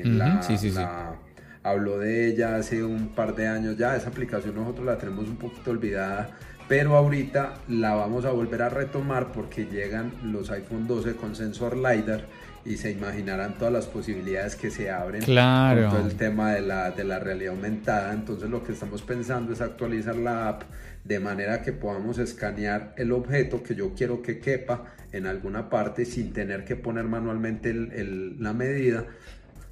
la, habló de ella hace un par de años ya, esa aplicación nosotros la tenemos un poquito olvidada, pero ahorita la vamos a volver a retomar porque llegan los iPhone 12 con sensor LiDAR y se imaginarán todas las posibilidades que se abren claro. con todo el tema de la, de la realidad aumentada. Entonces lo que estamos pensando es actualizar la app de manera que podamos escanear el objeto que yo quiero que quepa en alguna parte sin tener que poner manualmente la medida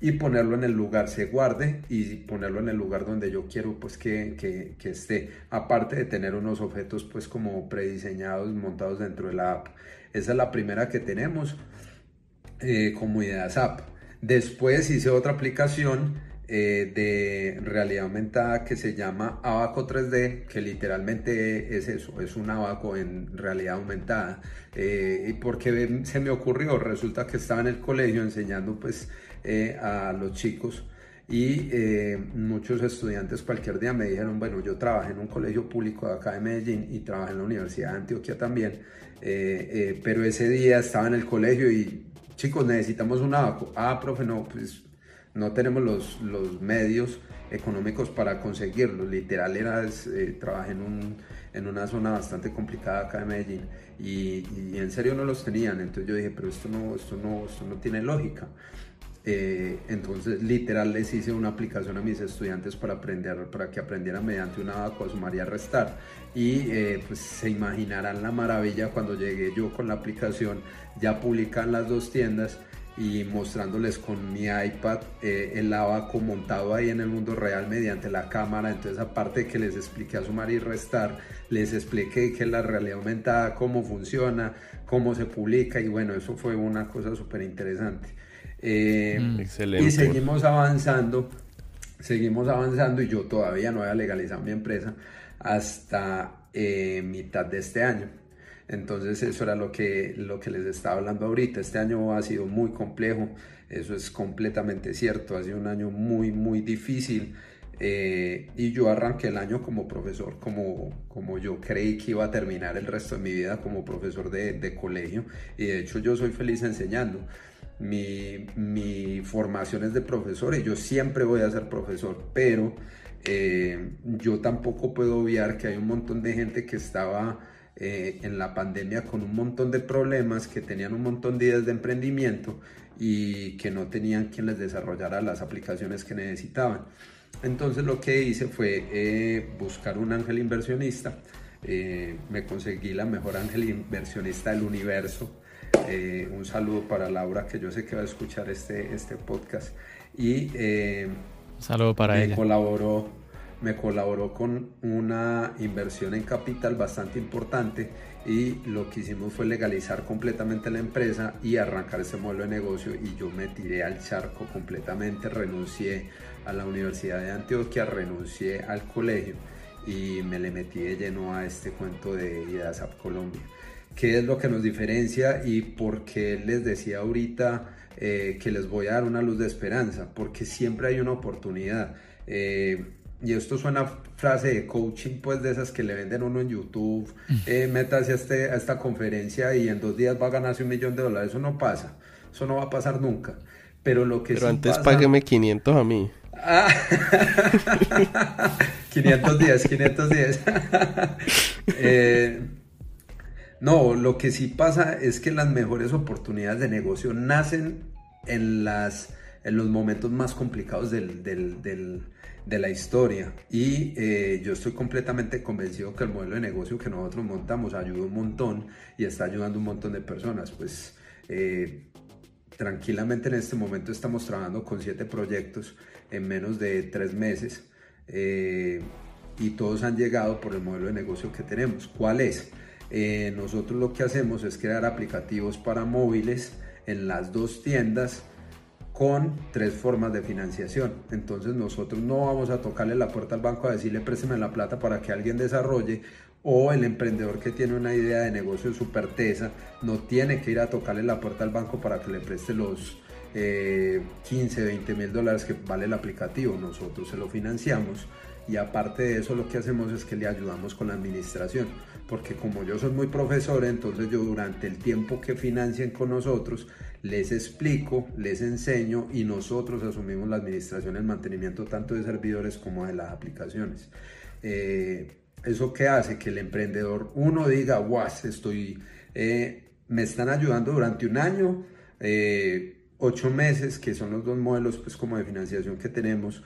y ponerlo en el lugar, se guarde y ponerlo en el lugar donde yo quiero pues que, que, esté, aparte de tener unos objetos pues como prediseñados, montados dentro de la app. Esa es la primera que tenemos eh, como ideas app. Después hice otra aplicación eh, de realidad aumentada que se llama Abaco 3D, que literalmente es eso, es un abaco en realidad aumentada. Eh, y porque se me ocurrió, resulta que estaba en el colegio enseñando pues eh, a los chicos y muchos estudiantes cualquier día me dijeron, bueno, yo trabajé en un colegio público de acá de Medellín y trabajé en la Universidad de Antioquia también, pero ese día estaba en el colegio y chicos, necesitamos un abaco. Ah, profe, no, pues no tenemos los, los medios económicos para conseguirlo. Literal era, eh, trabajé en, un, en una zona bastante complicada acá de Medellín y, y, en serio no los tenían. Entonces yo dije, pero esto no, esto no, esto no tiene lógica. Eh, entonces literal les hice una aplicación a mis estudiantes para aprender, para que aprendieran mediante una abaco a sumar y restar. Y eh, pues se imaginarán la maravilla cuando llegué yo con la aplicación, ya publican las dos tiendas y mostrándoles con mi iPad eh, el abaco montado ahí en el mundo real mediante la cámara. Entonces, aparte de que les expliqué a sumar y restar, les expliqué que la realidad aumentada, cómo funciona, cómo se publica y bueno, eso fue una cosa súper interesante. Eh, mm. Excelente. Y seguimos avanzando, seguimos avanzando y yo todavía no había legalizado mi empresa hasta eh, mitad de este año. Entonces eso era lo que, lo que les estaba hablando ahorita. Este año ha sido muy complejo, eso es completamente cierto, ha sido un año muy, muy difícil. Eh, y yo arranqué el año como profesor, como, como yo creí que iba a terminar el resto de mi vida como profesor de, de colegio. Y de hecho yo soy feliz enseñando. Mi, mi, formación es de profesor y yo siempre voy a ser profesor, pero eh, yo tampoco puedo obviar que hay un montón de gente que estaba eh, en la pandemia con un montón de problemas, que tenían un montón de ideas de emprendimiento y que no tenían quien les desarrollara las aplicaciones que necesitaban. Entonces lo que hice fue eh, buscar un ángel inversionista. Eh, me conseguí la mejor ángel inversionista del universo. un saludo para Laura, que yo sé que va a escuchar este, este podcast. Y un saludo para ella. Colaboró me colaboró con una inversión en capital bastante importante y lo que hicimos fue legalizar completamente la empresa y arrancar ese modelo de negocio y yo me tiré al charco completamente, renuncié a la Universidad de Antioquia, renuncié al colegio y me le metí de lleno a este cuento de IDASAP Colombia. ¿Qué es lo que nos diferencia y por qué les decía ahorita eh, que les voy a dar una luz de esperanza? Porque siempre hay una oportunidad. Eh, y esto suena frase de coaching, pues de esas que le venden uno en YouTube, eh, métase a, este, a esta conferencia y en dos días va a ganarse un millón de dólares. Eso no pasa, eso no va a pasar nunca. Pero lo que Pero antes págueme 500 a mí. Ah, 510, 510. eh, no, lo que sí pasa es que las mejores oportunidades de negocio nacen en, las, en los momentos más complicados del, del, del de la historia. Y eh, yo estoy completamente convencido que el modelo de negocio que nosotros montamos ayuda un montón y está ayudando un montón de personas. Pues eh, tranquilamente en este momento estamos trabajando con siete proyectos en menos de tres meses eh, y todos han llegado por el modelo de negocio que tenemos. ¿cuál es? nosotros lo que hacemos es crear aplicativos para móviles en las dos tiendas con tres formas de financiación. Entonces nosotros no vamos a tocarle la puerta al banco a decirle présteme la plata para que alguien desarrolle o el emprendedor que tiene una idea de negocio súper tesa no tiene que ir a tocarle la puerta al banco para que le preste los 15, 20 mil dólares que vale el aplicativo. Nosotros se lo financiamos y aparte de eso lo que hacemos es que le ayudamos con la administración porque como yo soy muy profesor entonces yo durante el tiempo que financien con nosotros les explico, les enseño y nosotros asumimos la administración el mantenimiento tanto de servidores como de las aplicaciones. Eh, ¿Eso qué hace? Que el emprendedor, uno diga, guas, estoy, eh, me están ayudando durante un año, eh, ocho meses, que son los dos modelos pues como de financiación que tenemos,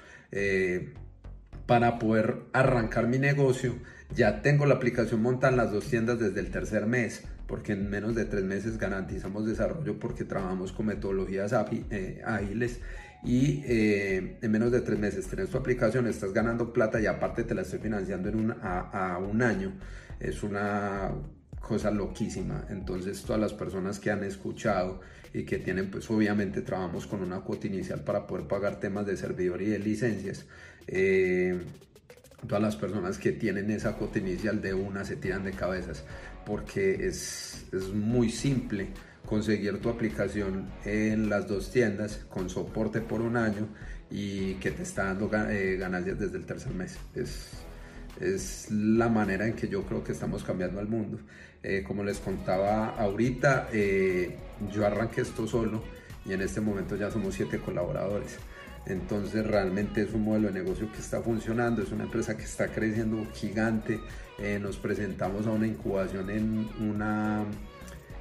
para poder arrancar mi negocio. Ya tengo la aplicación montada en las dos tiendas desde el tercer mes porque en menos de tres meses garantizamos desarrollo porque trabajamos con metodologías eh, ágiles y eh, en menos de tres meses tienes tu aplicación, estás ganando plata y aparte te la estoy financiando a, un año. Es una cosa loquísima. Entonces todas las personas que han escuchado y que tienen, pues obviamente trabajamos con una cuota inicial para poder pagar temas de servidor y de licencias. Eh, todas las personas que tienen esa cuota inicial de una se tiran de cabezas porque es, muy simple conseguir tu aplicación en las dos tiendas con soporte por un año y que te está dando eh, ganancias desde el tercer mes. Es, la manera en que yo creo que estamos cambiando al mundo. Eh, como les contaba ahorita, eh, yo arranqué esto solo y en este momento ya somos siete colaboradores. Entonces realmente es un modelo de negocio que está funcionando, es una empresa que está creciendo gigante. Eh, nos presentamos a una incubación en una,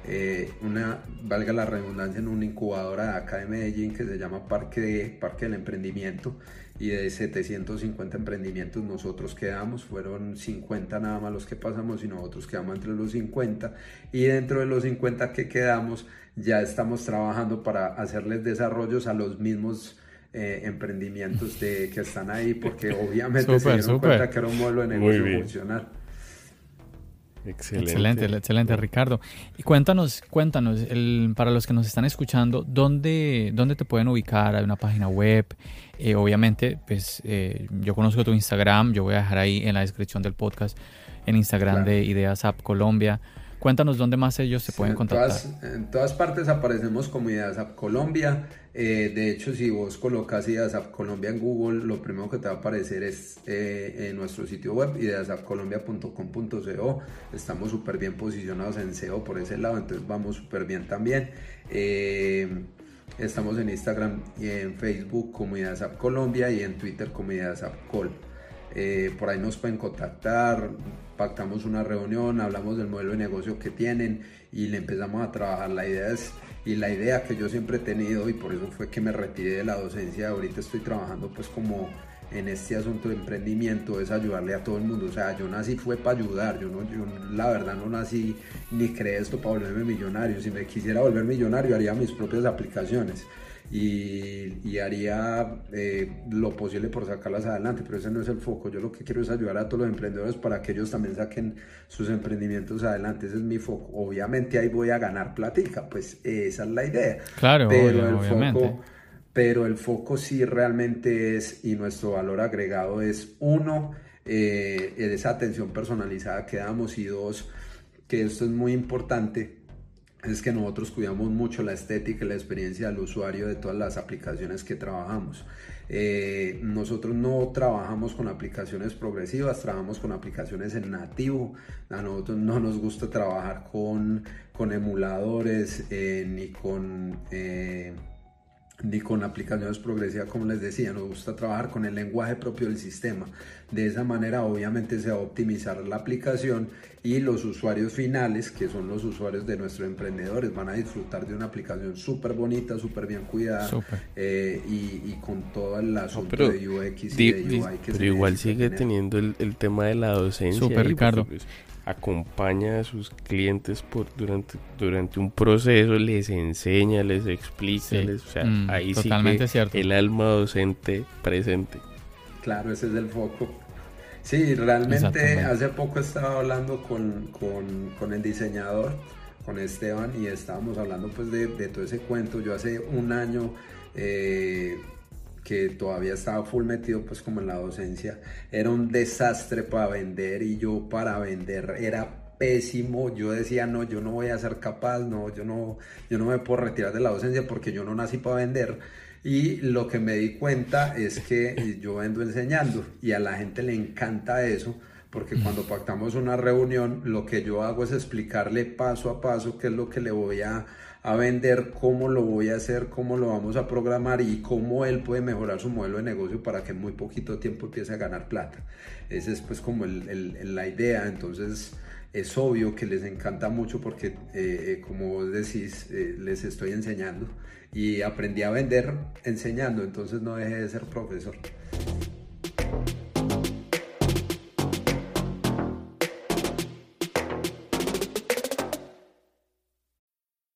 eh, una, valga la redundancia, en una incubadora de acá de Medellín que se llama Parque, Parque del Emprendimiento y de 750 emprendimientos nosotros quedamos, fueron 50 nada más los que pasamos y nosotros quedamos entre los 50 y dentro de los 50 que quedamos ya estamos trabajando para hacerles desarrollos a los mismos eh, emprendimientos de, que están ahí porque obviamente se dieron cuenta que era un modelo de negocio funcional. Excelente. excelente, excelente, Ricardo. Y cuéntanos, cuéntanos, el, para los que nos están escuchando, ¿dónde, dónde te pueden ubicar? ¿Hay una página web? Eh, obviamente, pues eh, yo conozco tu Instagram, yo voy a dejar ahí en la descripción del podcast, en Instagram de Ideas App Colombia. Cuéntanos dónde más ellos se pueden contactar. en todas partes aparecemos como Ideas App Colombia. Eh, de hecho, si vos colocas Ideas App Colombia en Google, lo primero que te va a aparecer es eh, en nuestro sitio web, ideasappcolombia.com.co. Estamos súper bien posicionados en SEO por ese lado, entonces vamos súper bien también. Eh, estamos en Instagram y en Facebook como Ideas App Colombia y en Twitter como Ideas App Col. por ahí nos pueden contactar, pactamos una reunión, hablamos del modelo de negocio que tienen y le empezamos a trabajar. La idea es, y la idea que yo siempre he tenido y por eso fue que me retiré de la docencia, ahorita estoy trabajando pues como en este asunto de emprendimiento es ayudarle a todo el mundo. O sea, yo nací fue para ayudar, yo, no, yo la verdad no nací ni creé esto para volverme millonario. Si me quisiera volver millonario haría mis propias aplicaciones y, haría eh, lo posible por sacarlas adelante, pero ese no es el foco. Yo lo que quiero es ayudar a todos los emprendedores para que ellos también saquen sus emprendimientos adelante. Ese es mi foco. Obviamente ahí voy a ganar platica, pues esa es la idea. Claro, pero el foco pero el foco sí realmente es, y nuestro valor agregado es uno, eh, esa atención personalizada que damos y dos, que esto es muy importante, es que nosotros cuidamos mucho la estética y la experiencia del usuario de todas las aplicaciones que trabajamos. Eh, nosotros no trabajamos con aplicaciones progresivas, trabajamos con aplicaciones en nativo. A nosotros no nos gusta trabajar con, con emuladores eh, ni con... Eh, ni con aplicaciones progresivas, como les decía, nos gusta trabajar con el lenguaje propio del sistema. De esa manera, obviamente, se va a optimizar la aplicación y los usuarios finales, que son los usuarios de nuestros emprendedores, van a disfrutar de una aplicación súper bonita, súper bien cuidada eh, y, con todo el asunto de UX y de UI que Pero igual sigue teniendo el, tema de la docencia. Súper, Ricardo. Pues, acompaña a sus clientes por durante durante un proceso les enseña les explica les, o sea mm, ahí sí que el alma docente presente. Claro ese es el foco. Sí realmente hace poco estaba hablando con, con, con, el diseñador con Esteban y estábamos hablando pues de, de todo ese cuento. Yo hace un año eh, que todavía estaba full metido pues como en la docencia, era un desastre para vender y yo para vender era pésimo, yo decía no, yo no voy a ser capaz, no, yo no, yo no me puedo retirar de la docencia porque yo no nací para vender y lo que me di cuenta es que yo vendo enseñando y a la gente le encanta eso porque cuando pactamos una reunión lo que yo hago es explicarle paso a paso qué es lo que le voy a a vender cómo lo voy a hacer, cómo lo vamos a programar y cómo él puede mejorar su modelo de negocio para que en muy poquito tiempo empiece a ganar plata. Esa es pues como la idea, entonces es obvio que les encanta mucho porque eh, eh, como vos decís, eh, les estoy enseñando y aprendí a vender enseñando, entonces no dejé de ser profesor.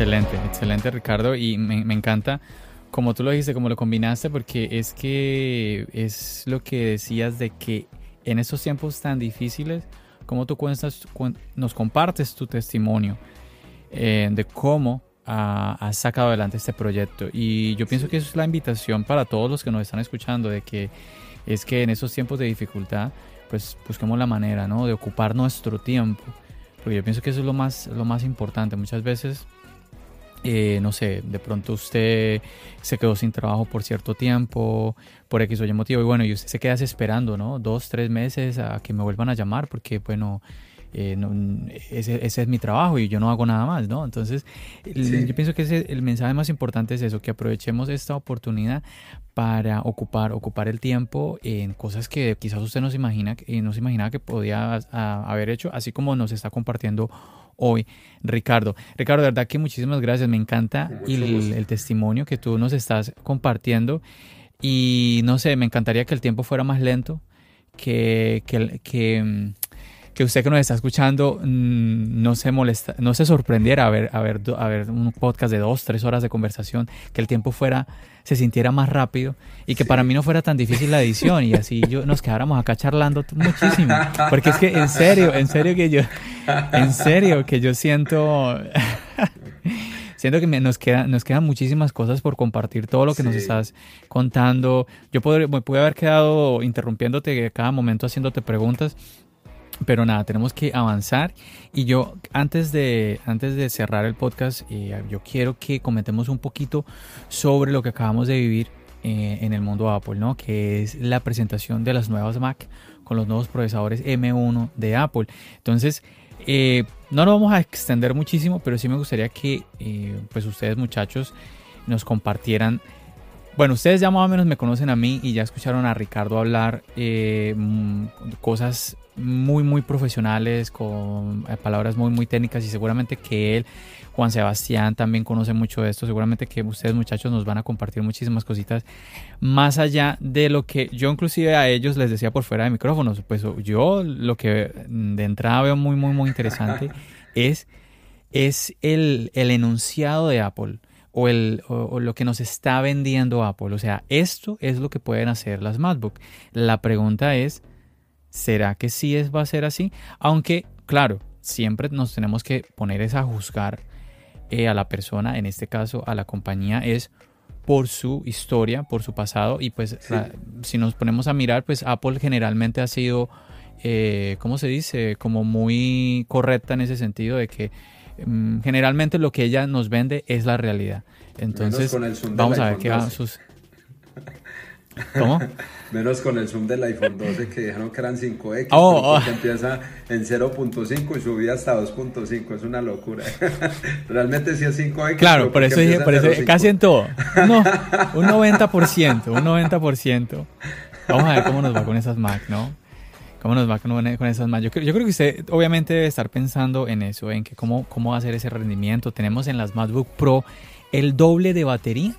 Excelente, excelente Ricardo y me, encanta como tú lo dijiste, como lo combinaste, porque es que es lo que decías de que en estos tiempos tan difíciles, como tú cuentas, nos compartes tu testimonio eh, de cómo has sacado adelante este proyecto. Y yo pienso que eso es la invitación para todos los que nos están escuchando, de que es que en esos tiempos de dificultad, pues busquemos la manera, ¿no? De ocupar nuestro tiempo. Porque yo pienso que eso es lo más, lo más importante. Muchas veces eh, no sé, de pronto usted se quedó sin trabajo por cierto tiempo, por X o Y motivo, y bueno, y usted se queda esperando, ¿no? Dos, tres meses a que me vuelvan a llamar, porque, bueno, eh, ese, ese, es mi trabajo y yo no hago nada más, ¿no? Entonces, yo pienso que ese, el mensaje más importante es eso, que aprovechemos esta oportunidad para ocupar, ocupar el tiempo en cosas que quizás usted no se imagina, no se imaginaba que podía haber hecho, así como nos está compartiendo hoy, Ricardo. Ricardo, de verdad que muchísimas gracias. Me encanta el, testimonio que tú nos estás compartiendo. Y no sé, me encantaría que el tiempo fuera más lento, que, que, que mm, que usted que nos está escuchando mm, no se molesta, no se sorprendiera a ver, a ver, a ver un podcast de dos, tres horas de conversación, que el tiempo fuera, se sintiera más rápido y que para mí no fuera tan difícil la edición y así yo nos quedáramos acá charlando muchísimo. Porque es que en serio, en serio que yo, en serio que yo siento, siento que nos, queda, nos quedan muchísimas cosas por compartir, todo lo que nos estás contando. Yo podría, me pude haber quedado interrumpiéndote cada momento haciéndote preguntas, pero nada, tenemos que avanzar y yo antes de, antes de cerrar el podcast, eh, yo quiero que comentemos un poquito sobre lo que acabamos de vivir eh, en el mundo Apple, ¿no? que es la presentación de las nuevas Mac con los nuevos procesadores M1 de Apple. Entonces, eh, no nos vamos a extender muchísimo, pero sí me gustaría que pues ustedes muchachos nos compartieran bueno, ustedes ya más o menos me conocen a mí y ya escucharon a Ricardo hablar mm, cosas muy, muy profesionales, con eh, palabras muy, muy técnicas y seguramente que él, Juan Sebastián, también conoce mucho de esto. Seguramente que ustedes muchachos nos van a compartir muchísimas cositas más allá de lo que yo inclusive a ellos les decía por fuera de micrófonos. Pues yo lo que de entrada veo muy, muy, muy interesante es, es el, el enunciado de Apple. O, el, o, lo que nos está vendiendo Apple. O sea, esto es lo que pueden hacer las MacBook. La pregunta es, ¿Será que sí es, va a ser así? Aunque, claro, siempre nos tenemos que poner a juzgar eh, a la persona, en este caso a la compañía, es por su historia, por su pasado. Y pues si nos ponemos a mirar, pues Apple generalmente ha sido, eh, ¿cómo se dice? Como muy correcta en ese sentido de que generalmente lo que ella nos vende es la realidad. Entonces, vamos a ver qué va sus... ¿Cómo? Menos con el zoom del iPhone 12 que dijeron que eran 5X. Oh, oh. empieza en 0.5 y subía hasta 2.5. Es una locura. Realmente sí es 5X. Claro, por eso dije, por eso, casi en todo. No, un 90%, un 90%. Vamos a ver cómo nos va con esas Mac, ¿no? ¿Cómo nos va con, esas Mac? Yo, yo creo que usted obviamente debe estar pensando en eso, en que cómo, cómo hacer ese rendimiento. Tenemos en las MacBook Pro el doble de batería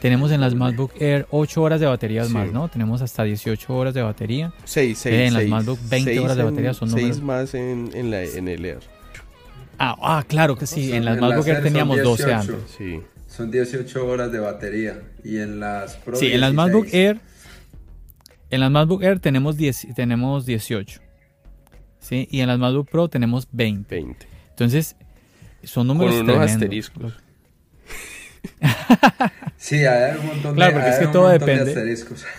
tenemos en las MacBook Air 8 horas de baterías más, ¿no? Tenemos hasta 18 horas de batería. 6, 6. en las MacBook 20 horas de batería son 6 más en, en, la, en el Air. Ah, ah, claro que sí. en las MacBook Air teníamos 12 antes. Sí. Son 18 horas de batería. Y en las Pro Sí, en las MacBook Air. En las MacBook Air tenemos, 10, tenemos 18. ¿sí? Y en las MacBook Pro tenemos 20. 20. Entonces, son números Con unos tremendos. asteriscos. Sí, hay un montón Claro, de, porque es que un todo montón de depende. asteriscos.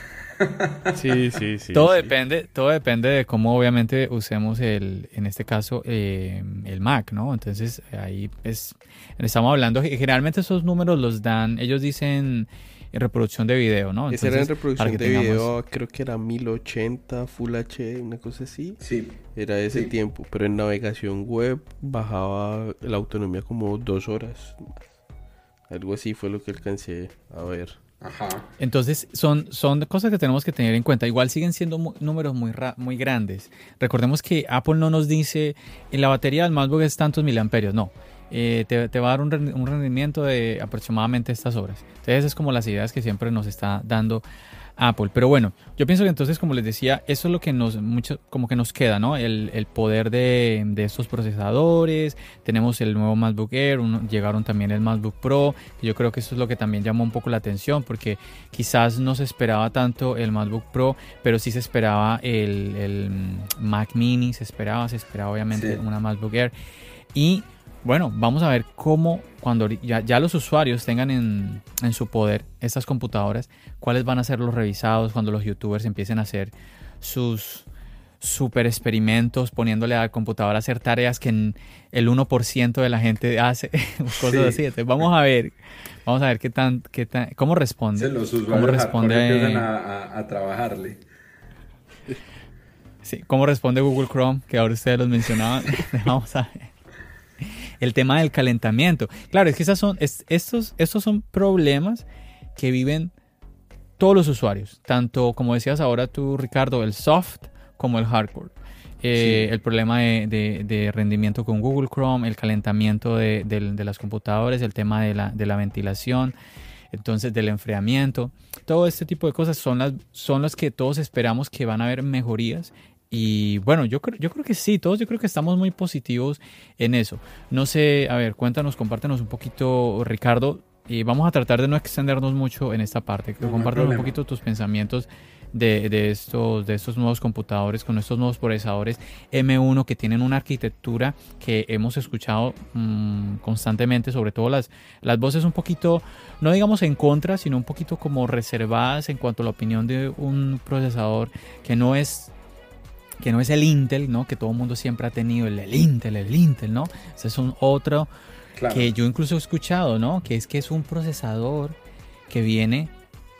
Sí, sí, sí. todo sí. depende, todo depende de cómo obviamente usemos el, en este caso, eh, el Mac, ¿no? Entonces ahí es, estamos hablando, generalmente esos números los dan, ellos dicen en reproducción de video, ¿no? Esa era en reproducción de tengamos- video, creo que era 1080 Full HD, una cosa así. Sí, Era ese Sí. tiempo, pero en navegación web bajaba la autonomía como dos horas. Algo así fue lo que alcancé a ver. ajá. Entonces, son, son cosas que tenemos que tener en cuenta. Igual siguen siendo mu- números muy, ra- muy grandes. Recordemos que Apple no nos dice, en la batería del MacBook es tantos miliamperios. No, Eh, te, te va a dar un, rendi- un rendimiento de aproximadamente estas horas. Entonces, es como las ideas que siempre nos está dando Apple. Pero bueno, yo pienso que entonces, como les decía, eso es lo que nos, mucho, como que nos queda, ¿no? El, el poder de, de estos procesadores. Tenemos el nuevo MacBook Air, llegaron también el MacBook Pro. que Yo creo que eso es lo que también llamó un poco la atención porque quizás no se esperaba tanto el MacBook Pro, pero sí se esperaba el, el Mac Mini, se esperaba, se esperaba obviamente Sí. una MacBook Air. Y bueno, vamos a ver cómo cuando ya, ya los usuarios tengan en, en su poder estas computadoras, cuáles van a ser los revisados cuando los youtubers empiecen a hacer sus super experimentos poniéndole al computador a hacer tareas que el 1% de la gente hace, cosas Sí. así. Entonces vamos a ver, vamos a ver qué tan, qué tan, cómo responde. Sí, los cómo usuarios hardcore responde, empiezan a, a- a trabajarle. sí, cómo responde Google Chrome, que ahora ustedes los mencionaban. vamos a ver. El tema del calentamiento. Claro, es que esas son, es- estos, estos son problemas que viven todos los usuarios, tanto como decías ahora tú, Ricardo, el soft como el hardcore. Eh, Sí. El problema de, de- de rendimiento con Google Chrome, el calentamiento de, las computadoras, el tema de la, de la ventilación, entonces del enfriamiento. Todo este tipo de cosas son las, son las que todos esperamos que van a haber mejorías. Y bueno, yo creo, yo creo que sí, todos yo creo que estamos muy positivos en eso. No sé, a ver, cuéntanos, compártenos un poquito, Ricardo, y vamos a tratar de no extendernos mucho en esta parte. No, un poquito tus pensamientos de, de estos, de estos nuevos computadores con estos nuevos procesadores M1 que tienen una arquitectura que hemos escuchado mm, constantemente, sobre todo las, las voces un poquito, no digamos en contra, sino un poquito como reservadas en cuanto a la opinión de un procesador que no es que no es el Intel, ¿no? Que todo el mundo siempre ha tenido el, el Intel, el Intel, ¿no? Ese es un otro Claro. que yo incluso he escuchado, ¿no? Que es que es un procesador que viene,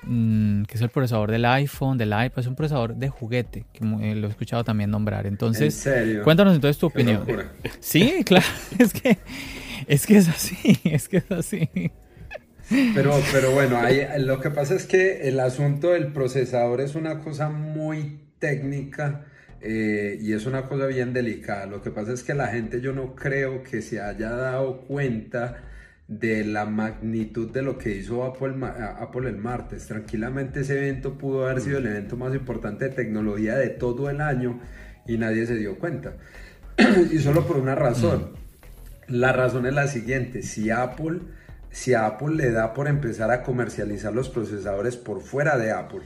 mm, que es el procesador del iPhone, del iPad, es un procesador de juguete, que eh, lo he escuchado también nombrar. en Entonces, serio. cuéntanos entonces tu Qué opinión. locura. Sí, claro, es que, es que es así, es que es así. Pero, pero bueno, lo que pasa es que el asunto del procesador es una cosa muy técnica eh, y es una cosa bien delicada. Lo que pasa es que la gente yo no creo que se haya dado cuenta de la magnitud de lo que hizo Apple, el martes. Tranquilamente ese evento pudo haber sido el evento más importante de tecnología de todo el año y nadie se dio cuenta. y solo por una razón. La razón es la siguiente, si Apple, si Apple le da por empezar a comercializar los procesadores por fuera de Apple,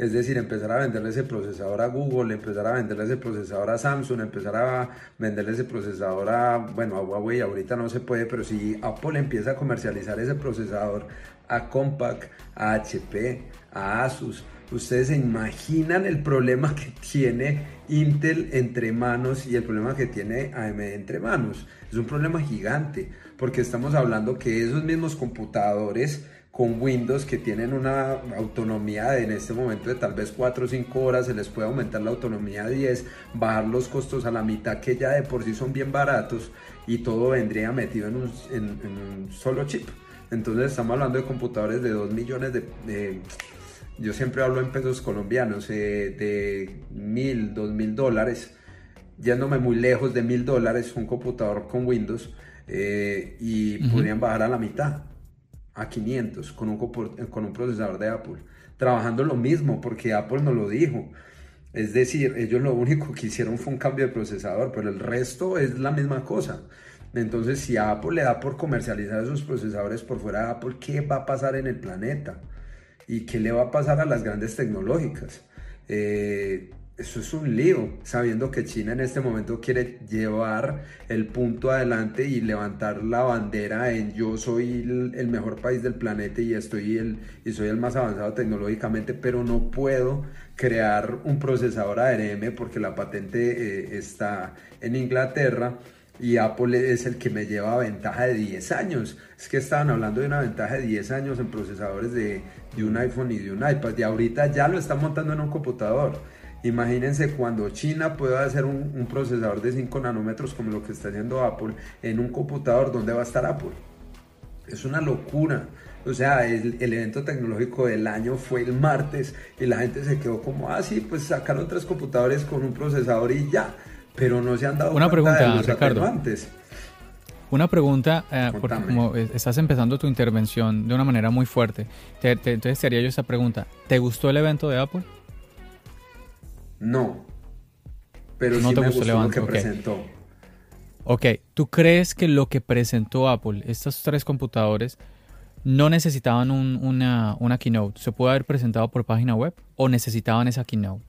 es decir, empezar a venderle ese procesador a Google, empezar a venderle ese procesador a Samsung, empezar a venderle ese procesador a, bueno, a Huawei, ahorita no se puede, pero si Apple empieza a comercializar ese procesador a Compaq, a HP, a Asus, ustedes se imaginan el problema que tiene Intel entre manos y el problema que tiene AMD entre manos. Es un problema gigante, porque estamos hablando que esos mismos computadores con Windows que tienen una autonomía de, en este momento de tal vez 4 o 5 horas, se les puede aumentar la autonomía a 10, bajar los costos a la mitad que ya de por sí son bien baratos y todo vendría metido en un, en, en un solo chip. Entonces estamos hablando de computadores de 2 millones de... de yo siempre hablo en pesos colombianos, eh, de mil, dos mil dólares, yéndome muy lejos de mil dólares, un computador con Windows, eh, y podrían bajar a la mitad, a 500, con un, con un procesador de Apple, trabajando lo mismo, porque Apple no lo dijo. Es decir, ellos lo único que hicieron fue un cambio de procesador, pero el resto es la misma cosa. Entonces, si a Apple le da por comercializar esos procesadores por fuera de Apple, ¿qué va a pasar en el planeta? ¿Y qué le va a pasar a las grandes tecnológicas? Eh, eso es un lío, sabiendo que China en este momento quiere llevar el punto adelante y levantar la bandera en yo soy el, mejor país del planeta y estoy el, y soy el más avanzado tecnológicamente, pero no puedo crear un procesador ARM porque la patente eh, está en Inglaterra y Apple es el que me lleva ventaja de 10 años. Es que estaban hablando de una ventaja de 10 años en procesadores de, de un iPhone y de un iPad y ahorita ya lo están montando en un computador. Imagínense cuando China pueda hacer un, procesador de 5 nanómetros como lo que está haciendo Apple en un computador, ¿dónde va a estar Apple? Es una locura. O sea, el, evento tecnológico del año fue el martes y la gente se quedó como, ah, sí, pues sacaron tres computadores con un procesador y ya. Pero no se han dado una pregunta, de Ricardo. Una pregunta, eh, porque como estás empezando tu intervención de una manera muy fuerte, entonces te haría yo esa pregunta. ¿Te gustó el evento de Apple? No. Pero no sí te me gustó, lo que presentó. Ok, ¿tú crees que lo que presentó Apple, estos tres computadores, no necesitaban una, una keynote? ¿Se puede haber presentado por página web o necesitaban esa keynote?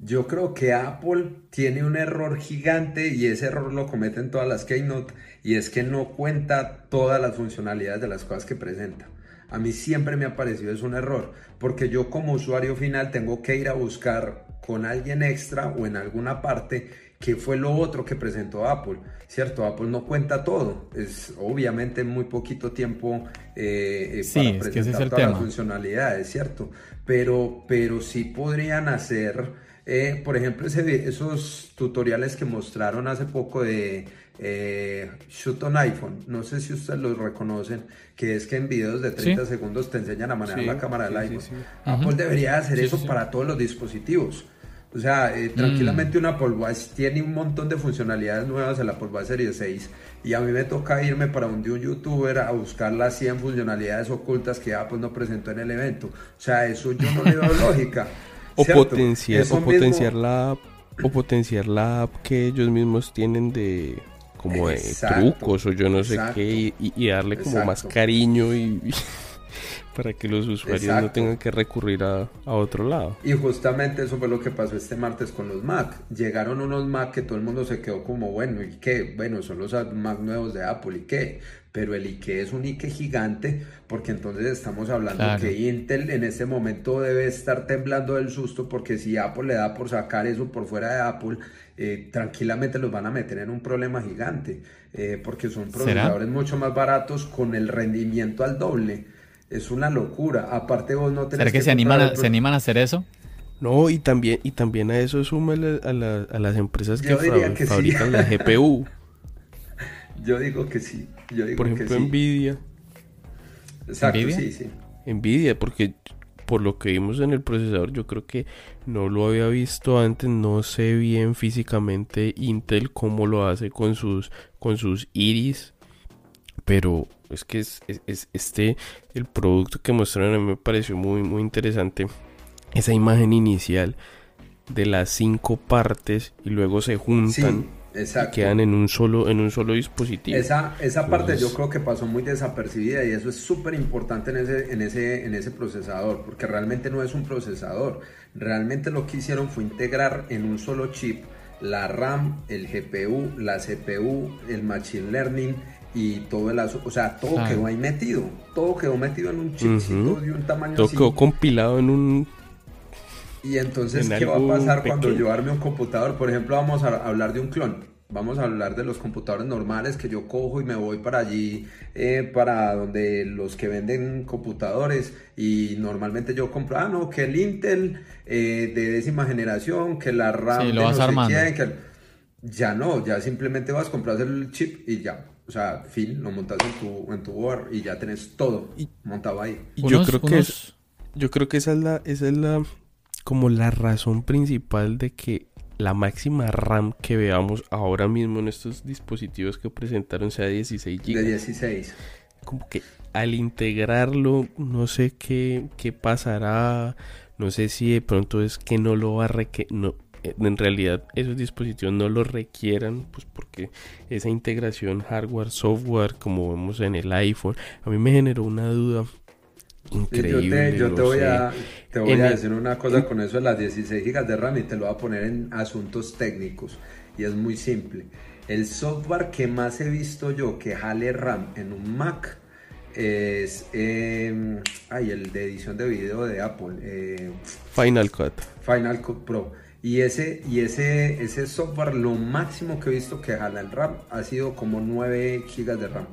Yo creo que Apple tiene un error gigante y ese error lo cometen todas las keynote y es que no cuenta todas las funcionalidades de las cosas que presenta a mí siempre me ha parecido es un error, porque yo como usuario final tengo que ir a buscar con alguien extra o en alguna parte qué fue lo otro que presentó Apple, ¿cierto? Apple no cuenta todo, es obviamente muy poquito tiempo eh, eh, para presentar todas las funcionalidades, ¿cierto? Pero, pero sí podrían hacer... Eh, por ejemplo, esos tutoriales que mostraron hace poco de eh, Shoot on iPhone, no sé si ustedes los reconocen, que es que en videos de 30 segundos te enseñan a manejar la cámara del iPhone. Apple debería hacer eso para todos los dispositivos. O sea, eh, tranquilamente mm. una Apple Watch tiene un montón de funcionalidades nuevas en la Apple Watch Series 6 y a mí me toca irme para un de un youtuber a buscar las 100 funcionalidades ocultas que Apple no presentó en el evento. O sea, eso yo no le doy lógica. o, potenciar, o potenciar la o potenciar la app que ellos mismos tienen de como de trucos o yo no sé qué y, darle como más cariño y, para que los usuarios no tengan que recurrir a, a, otro lado. Y justamente eso fue lo que pasó este martes con los Mac. Llegaron unos Mac que todo el mundo se quedó como, bueno, ¿y qué? Bueno, son los Mac nuevos de Apple, ¿y qué? Pero el Ike es un Ike gigante porque entonces estamos hablando que Intel en este momento debe estar temblando del susto porque si Apple le da por sacar eso por fuera de Apple, eh, tranquilamente los van a meter en un problema gigante eh, porque son procesadores mucho más baratos con el rendimiento al doble. Es una locura. Aparte vos no tenés ¿Será que, se, animan a, se animan a hacer eso? No, y también, y también a eso suma a, las empresas que, fabrican la GPU. Yo digo que sí. Por ejemplo, Nvidia. Exacto, sí, sí. Nvidia, porque por lo que vimos en el procesador, yo creo que no lo había visto antes, no sé bien físicamente Intel cómo lo hace con sus, con sus iris, pero es que es, este, el producto que mostraron a mí me pareció muy, muy interesante. Esa imagen inicial de las cinco partes y luego se juntan. Exacto. quedan en un solo en un solo dispositivo. Esa, esa parte yo creo que pasó muy desapercibida y eso es súper importante en ese, en, ese, en ese procesador, porque realmente no es un procesador. Realmente lo que hicieron fue integrar en un solo chip la RAM, el GPU, la CPU, el Machine Learning y todo el... O sea, todo quedó ahí metido. Todo quedó metido en un chipcito de un tamaño Todo quedó compilado en un y entonces, ¿qué va a pasar cuando yo arme un computador? Por ejemplo, vamos a hablar de un clon. Vamos a hablar de los computadores normales que yo cojo y me voy para allí, eh, para donde los que venden computadores y normalmente yo compro, ah, no, que el Intel eh, de décima generación, que la RAM lo vas armando. Ya no, ya simplemente vas, a comprar el chip y ya. O sea, fin, lo montas en tu, en tu board y ya tenés todo montado ahí. yo creo que es, yo creo que esa es la, esa es la como la razón principal de que la máxima RAM que veamos ahora mismo en estos dispositivos que presentaron sea 16 GB. De 16. Como que al integrarlo, no sé qué, qué pasará, no sé si de pronto es que no lo va a requerir, no, en realidad esos dispositivos no lo requieran, pues porque esa integración hardware-software, como vemos en el iPhone, a mí me generó una duda increíble. Yo te, voy, a, te voy a decir una cosa con eso de las 16 GB de RAM y te lo voy a poner en asuntos técnicos. Y es muy simple. El software que más he visto yo que jale RAM en un Mac es eh, ay, el de edición de video de Apple. Eh, Final Cut. Final Cut Pro. Y ese, y ese, ese software, lo máximo que he visto que jala el RAM ha sido como 9 GB de RAM.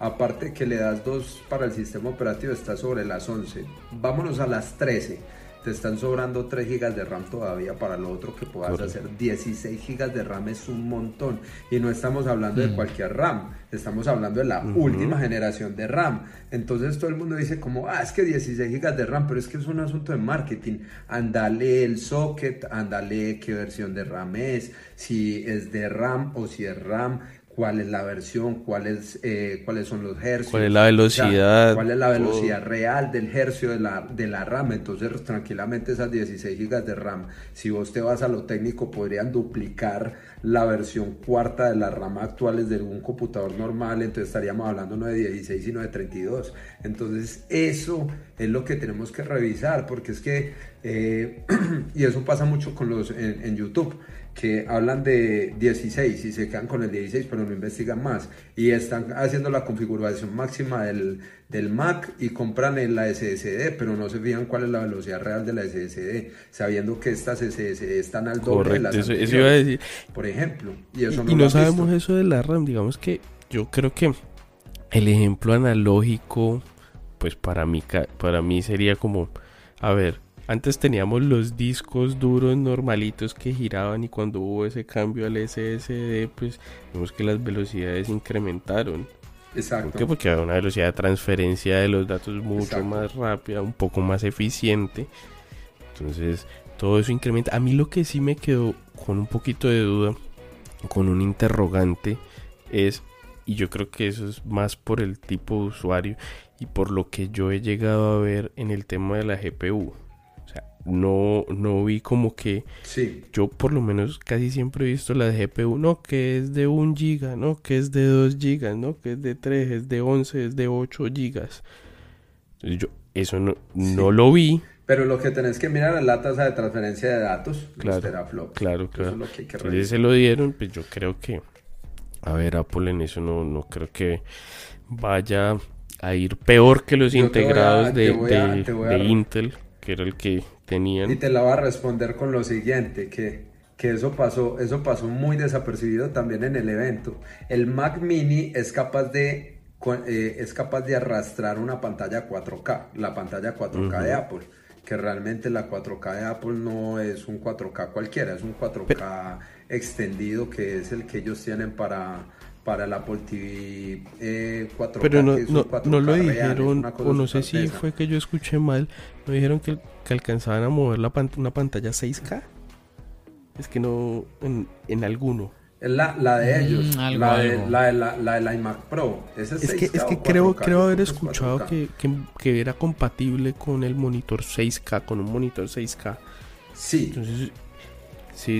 Aparte que le das 2 para el sistema operativo, está sobre las 11. Vámonos a las 13 te están sobrando 3 GB de RAM todavía para lo otro que puedas hacer. 16 GB de RAM es un montón. Y no estamos hablando de mm. cualquier RAM, estamos hablando de la última generación de RAM. Entonces todo el mundo dice como, ah, es que 16 GB de RAM, pero es que es un asunto de marketing. Andale el socket, andale qué versión de RAM es, si es de RAM o si es RAM cuál es la versión, cuál es, eh, cuáles son los hercios. Cuál es la velocidad. cuál es la velocidad real del hercio de la, de la RAM. Entonces, tranquilamente esas 16 GB de RAM, si vos te vas a lo técnico, podrían duplicar la versión cuarta de la RAM actuales de un computador normal. Entonces estaríamos hablando no de 16, sino de 32. Entonces, eso es lo que tenemos que revisar, porque es que, eh, y eso pasa mucho con los en, en YouTube que hablan de 16 y se quedan con el 16 pero no investigan más y están haciendo la configuración máxima del, del Mac y compran en la SSD pero no se fijan cuál es la velocidad real de la SSD sabiendo que estas SSD están al doble de las eso, eso iba a decir. por ejemplo y, eso no, sabemos eso de la RAM digamos que yo creo que el ejemplo analógico pues para mí, para mí sería como a ver antes teníamos los discos duros normalitos que giraban y cuando hubo ese cambio al SSD, pues vemos que las velocidades incrementaron. Exacto. ¿Por qué? Porque había una velocidad de transferencia de los datos mucho más rápida, un poco más eficiente. Entonces, todo eso incrementa. A mí lo que sí me quedó con un poquito de duda, con un interrogante, es, y yo creo que eso es más por el tipo de usuario y por lo que yo he llegado a ver en el tema de la GPU no, no vi como que sí. yo por lo menos casi siempre he visto la GPU, no, que es de 1 giga, no, que es de 2 gigas, no, que es de 3, es de 11, es de 8 gigas. yo eso no, no lo vi. Pero lo que tenés que mirar es la tasa de transferencia de datos, claro, Claro, claro. Entonces se lo dieron, pues yo creo que, a ver, Apple en eso no, no creo que vaya a ir peor que los integrados de, de Intel, que era el que y te la va a responder con lo siguiente, que, que eso, pasó, eso pasó muy desapercibido también en el evento. El Mac Mini es capaz de, eh, es capaz de arrastrar una pantalla 4K, la pantalla 4K de Apple que realmente la 4K de Apple no es un 4K cualquiera, es un 4K extendido que es el que ellos tienen para, para el Apple TV 4K. Pero no, no, lo dijeron, o no sé si fue que yo escuché mal, no dijeron que, que alcanzaban a mover la una pantalla 6K. Es que no, en, en alguno. La, la de mm, ellos, la, de, la, la, la, iMac Pro. es, que, es que creo, creo haber escuchado que, que, que, era compatible con el monitor 6K, con un monitor 6K. Sí. Entonces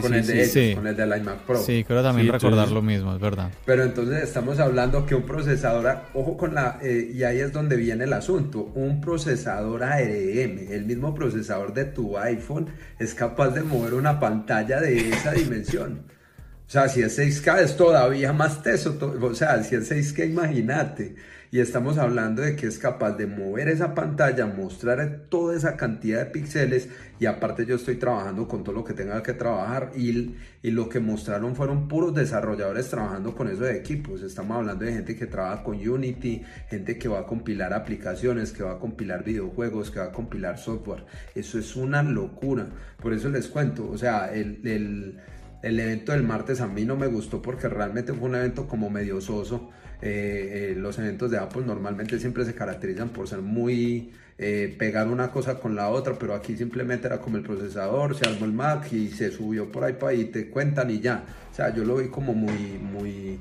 con el de ellos, con el del iMac Pro. Sí, creo también recordar lo mismo, es verdad. Pero entonces estamos hablando que un procesador, ojo con la, eh, y ahí es donde viene el asunto, un procesador ARM, el mismo procesador de tu iPhone, es capaz de mover una pantalla de esa dimensión. O sea, si es 6K es todavía más teso, o sea, si es 6K imagínate y estamos hablando de que es capaz de mover esa pantalla, mostrar toda esa cantidad de píxeles y aparte yo estoy trabajando con todo lo que tenga que trabajar y, y lo que mostraron fueron puros desarrolladores trabajando con esos equipos. Estamos hablando de gente que trabaja con Unity, gente que va a compilar aplicaciones, que va a compilar videojuegos, que va a compilar software. Eso es una locura. Por eso les cuento, o sea, el, el el evento del martes a mí no me gustó porque realmente fue un evento como medio soso. Eh, eh, los eventos de Apple normalmente siempre se caracterizan por ser muy eh, pegar una cosa con la otra, pero aquí simplemente era como el procesador, se armó el Mac y se subió por ahí para y te cuentan y ya. O sea, yo lo vi como muy, muy,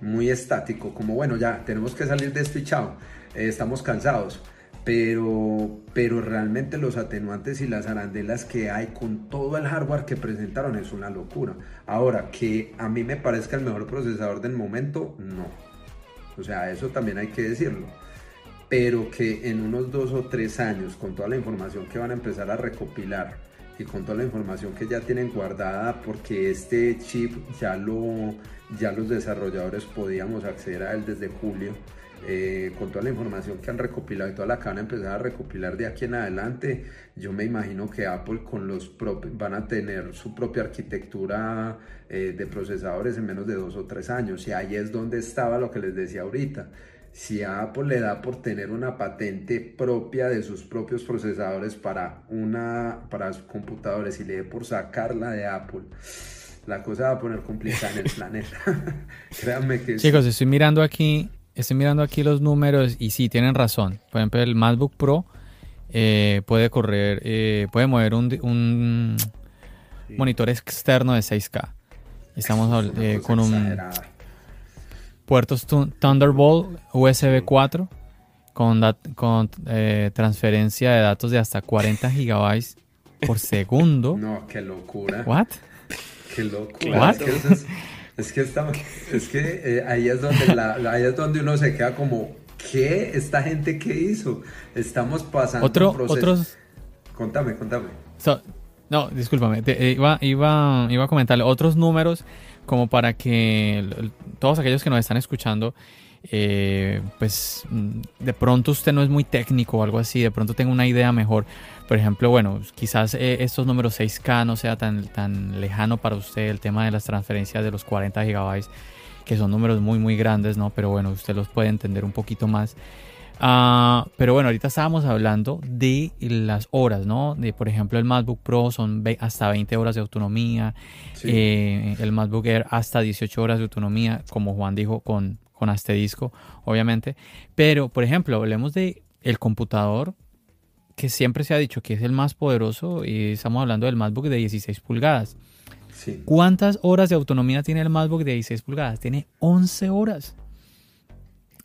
muy estático, como bueno, ya tenemos que salir de este chao, estamos cansados. Pero, pero realmente los atenuantes y las arandelas que hay con todo el hardware que presentaron es una locura. Ahora, que a mí me parezca el mejor procesador del momento, no. O sea, eso también hay que decirlo. pero que en unos dos o tres años, con toda la información que van a empezar a recopilar y con toda la información que ya tienen guardada, porque este chip ya, lo, ya los desarrolladores podíamos acceder a él desde julio, eh, con toda la información que han recopilado y toda la que van a empezar a recopilar de aquí en adelante, yo me imagino que Apple con los van a tener su propia arquitectura eh, de procesadores en menos de dos o tres años. Y ahí es donde estaba lo que les decía ahorita. Si a Apple le da por tener una patente propia de sus propios procesadores para, una, para sus computadores y le dé por sacarla de Apple, la cosa va a poner complicada en el planeta. Créanme que... Chicos, estoy mirando aquí estoy mirando aquí los números y sí, tienen razón. Por ejemplo, el MacBook Pro eh, puede correr, eh, puede mover un, monitor externo de 6K. Estamos eh, con un puertos Thunderbolt USB 4 con, con transferencia de datos de hasta 40 gigabytes por segundo. No, qué locura. What? Qué locura. Es que, es que eh, ahí, es donde ahí es donde uno se queda como, ¿qué? ¿Esta gente qué hizo? Estamos pasando Otro, Otros... Contame, contame. no, discúlpame, eh, iba, iba, iba a comentarle otros números como para que todos aquellos que nos están escuchando eh, pues mm, de pronto usted no es muy técnico o algo así, de pronto tenga una idea mejor. Por ejemplo, bueno, quizás eh, estos números 6K no sea tan, tan lejano para usted el tema de las transferencias de los 40 gigabytes, que son números muy, muy grandes, ¿no? Pero bueno, usted los puede entender un poquito más. Ah, pero bueno, ahorita estábamos hablando de las horas, ¿no? De, por ejemplo, el MacBook Pro son hasta 20 horas de autonomía, eh, el MacBook Air hasta 18 horas de autonomía, como Juan dijo, con con este disco, obviamente. Pero, por ejemplo, hablemos de el computador que siempre se ha dicho que es el más poderoso y estamos hablando del MacBook de 16 pulgadas. ¿Cuántas horas de autonomía tiene el MacBook de 16 pulgadas? Tiene 11 horas.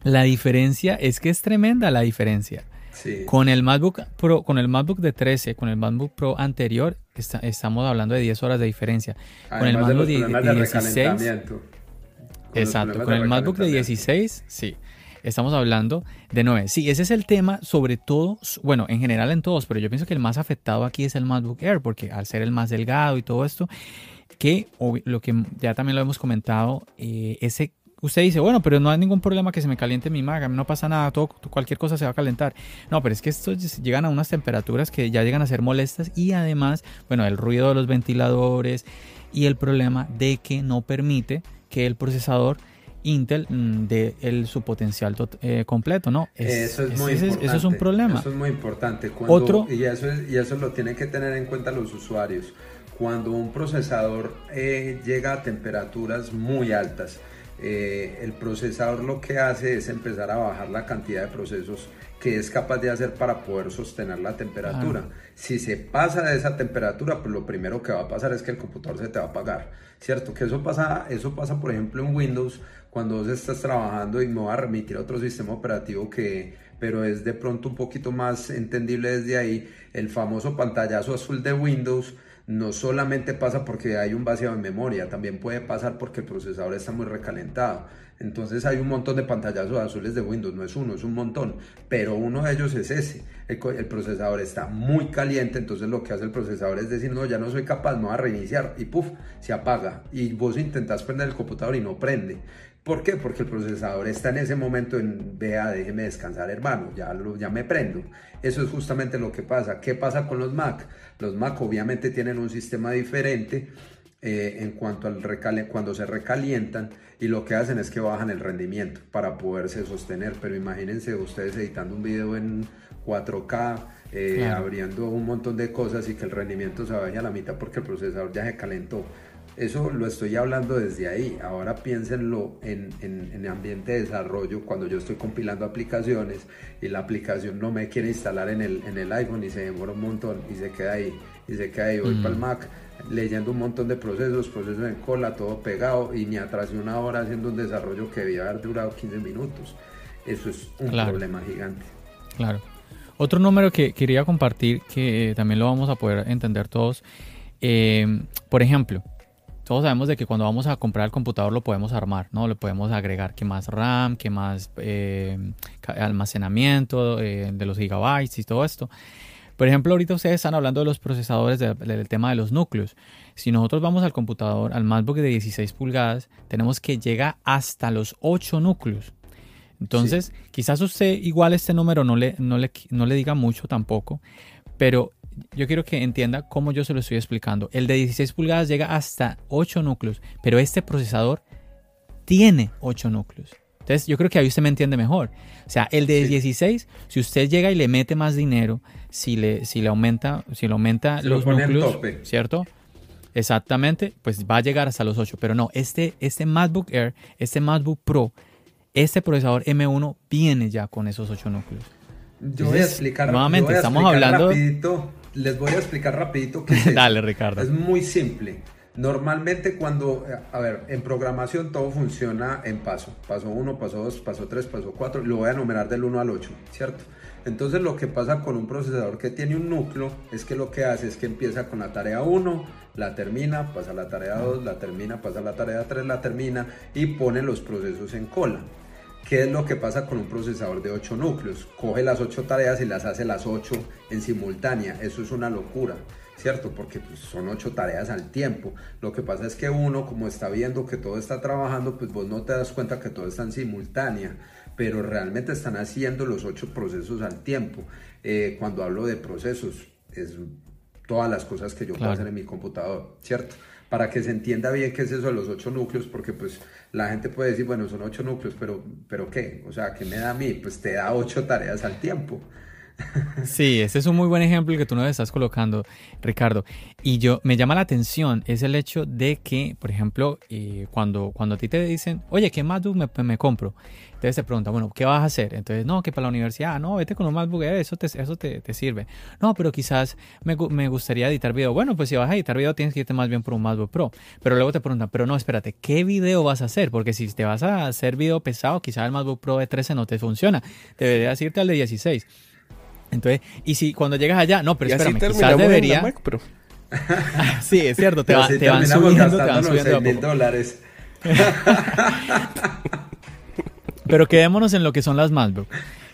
La diferencia es que es tremenda la diferencia. Con el MacBook Pro, con el MacBook de 13, con el MacBook Pro anterior, estamos hablando de 10 horas de diferencia. con el MacBook de, de 16, Exacto, con el MacBook de 16, sí. Estamos hablando de 9. Sí, ese es el tema, sobre todo, bueno, en general en todos, pero yo pienso que el más afectado aquí es el MacBook Air, porque al ser el más delgado y todo esto, que lo que ya también lo hemos comentado, eh, ese usted dice, bueno, pero no hay ningún problema que se me caliente mi Mac, no pasa nada, todo, cualquier cosa se va a calentar. No, pero es que estos llegan a unas temperaturas que ya llegan a ser molestas y además, bueno, el ruido de los ventiladores y el problema de que no permite que el procesador Intel mm, dé el, su potencial eh, completo, ¿no? eso es muy importante. Eso es un problema. Eso es muy importante. Otro, y, eso y eso lo tienen que tener en cuenta los usuarios. Cuando un procesador eh, llega a temperaturas muy altas, eh, el procesador lo que hace es empezar a bajar la cantidad de procesos que es capaz de hacer para poder sostener la temperatura. Si se pasa de esa temperatura, pues lo primero que va a pasar es que el computador se te va a apagar, ¿cierto? Que eso pasa, eso pasa por ejemplo en Windows, cuando vos estás trabajando y me va a remitir a otro sistema operativo que, pero es de pronto un poquito más entendible desde ahí, el famoso pantallazo azul de Windows, no solamente pasa porque hay un vacío en memoria, también puede pasar porque el procesador está muy recalentado. Entonces hay un montón de pantallazos azules de Windows, no es uno, es un montón, pero uno de ellos es ese. El, procesador está muy caliente, entonces lo que hace el procesador es decir, no, ya no soy capaz, me voy a reiniciar y puff, se apaga. Y vos intentás prender el computador y no prende. ¿Por qué? Porque el procesador está en ese momento en, vea, déjeme descansar hermano, ya, lo, ya me prendo. Eso es justamente lo que pasa. ¿Qué pasa con los Mac? Los Mac obviamente tienen un sistema diferente eh, en cuanto al recale cuando se recalientan y lo que hacen es que bajan el rendimiento para poderse sostener. Pero imagínense ustedes editando un video en 4K, eh, abriendo un montón de cosas y que el rendimiento se vaya a la mitad porque el procesador ya se calentó. Eso lo estoy hablando desde ahí. Ahora piénsenlo en, en, ambiente de desarrollo cuando yo estoy compilando aplicaciones y la aplicación no me quiere instalar en el, en el iPhone y se demora un montón y se queda ahí y se queda ahí. Voy para el Mac leyendo un montón de procesos, procesos en cola, todo pegado y ni atrás de una hora haciendo un desarrollo que debía haber durado 15 minutos. Eso es un problema gigante. Claro. Otro número que quería compartir, que también lo vamos a poder entender todos, eh, por ejemplo, todos sabemos de que cuando vamos a comprar el computador lo podemos armar, ¿no? Le podemos agregar que más RAM, que más eh, almacenamiento eh, de los gigabytes y todo esto. Por ejemplo, ahorita ustedes están hablando de los procesadores, del tema de los núcleos. Si nosotros vamos al computador, al MacBook de 16 pulgadas, tenemos que llegar hasta los 8 núcleos. Entonces, quizás usted igual este número no le, no, le, no le diga mucho tampoco, pero yo quiero que entienda cómo yo se lo estoy explicando. El de 16 pulgadas llega hasta 8 núcleos, pero este procesador tiene 8 núcleos. Entonces, yo creo que ahí usted me entiende mejor. O sea, el de 16, si usted llega y le mete más dinero, si le, si le aumenta, si le aumenta los núcleos, ¿cierto? Exactamente, pues va a llegar hasta los 8. Pero no, este, este MacBook Air, este MacBook Pro, este procesador M1 viene ya con esos 8 núcleos. Yo voy a explicar. Nuevamente, estamos hablando. Rapidito, les voy a explicar rapidito qué es Dale, Ricardo. Es muy simple. Normalmente cuando, a ver, en programación todo funciona en paso. Paso 1, paso 2, paso 3, paso 4. Lo voy a enumerar del 1 al 8, ¿cierto? Entonces lo que pasa con un procesador que tiene un núcleo es que lo que hace es que empieza con la tarea 1, la termina, pasa a la tarea 2, la termina, pasa a la tarea 3, la termina y pone los procesos en cola. ¿Qué es lo que pasa con un procesador de 8 núcleos? Coge las 8 tareas y las hace las 8 en simultánea. Eso es una locura, ¿cierto? Porque pues, son 8 tareas al tiempo. Lo que pasa es que uno, como está viendo que todo está trabajando, pues vos no te das cuenta que todo está en simultánea, pero realmente están haciendo los 8 procesos al tiempo. Eh, cuando hablo de procesos, es todas las cosas que yo puedo hacer en mi computador, ¿cierto? Para que se entienda bien qué es eso de los 8 núcleos, porque pues la gente puede decir, bueno, son ocho núcleos, pero, pero ¿qué? O sea, ¿qué me da a mí? Pues te da ocho tareas al tiempo. Sí, ese es un muy buen ejemplo el que tú nos estás colocando, Ricardo. Y yo me llama la atención es el hecho de que, por ejemplo, eh, cuando, cuando a ti te dicen, oye, ¿qué MacBook me, me compro? Entonces te preguntan, bueno, ¿qué vas a hacer? Entonces, no, que para la universidad, no, vete con un MacBook eso te, eso te, te sirve. No, pero quizás me, me, gustaría editar video. Bueno, pues si vas a editar video tienes que irte más bien por un MacBook Pro. Pero luego te preguntan, pero no, espérate, ¿qué video vas a hacer? Porque si te vas a hacer video pesado, quizás el MacBook Pro de 13 no te funciona. Deberías irte al de 16. Entonces, y si cuando llegas allá, no, pero espérame, quizás debería. Mac Pro. sí, es cierto, te, va, te van subiendo, te van subiendo a poco. dólares. Pero quedémonos en lo que son las MacBook,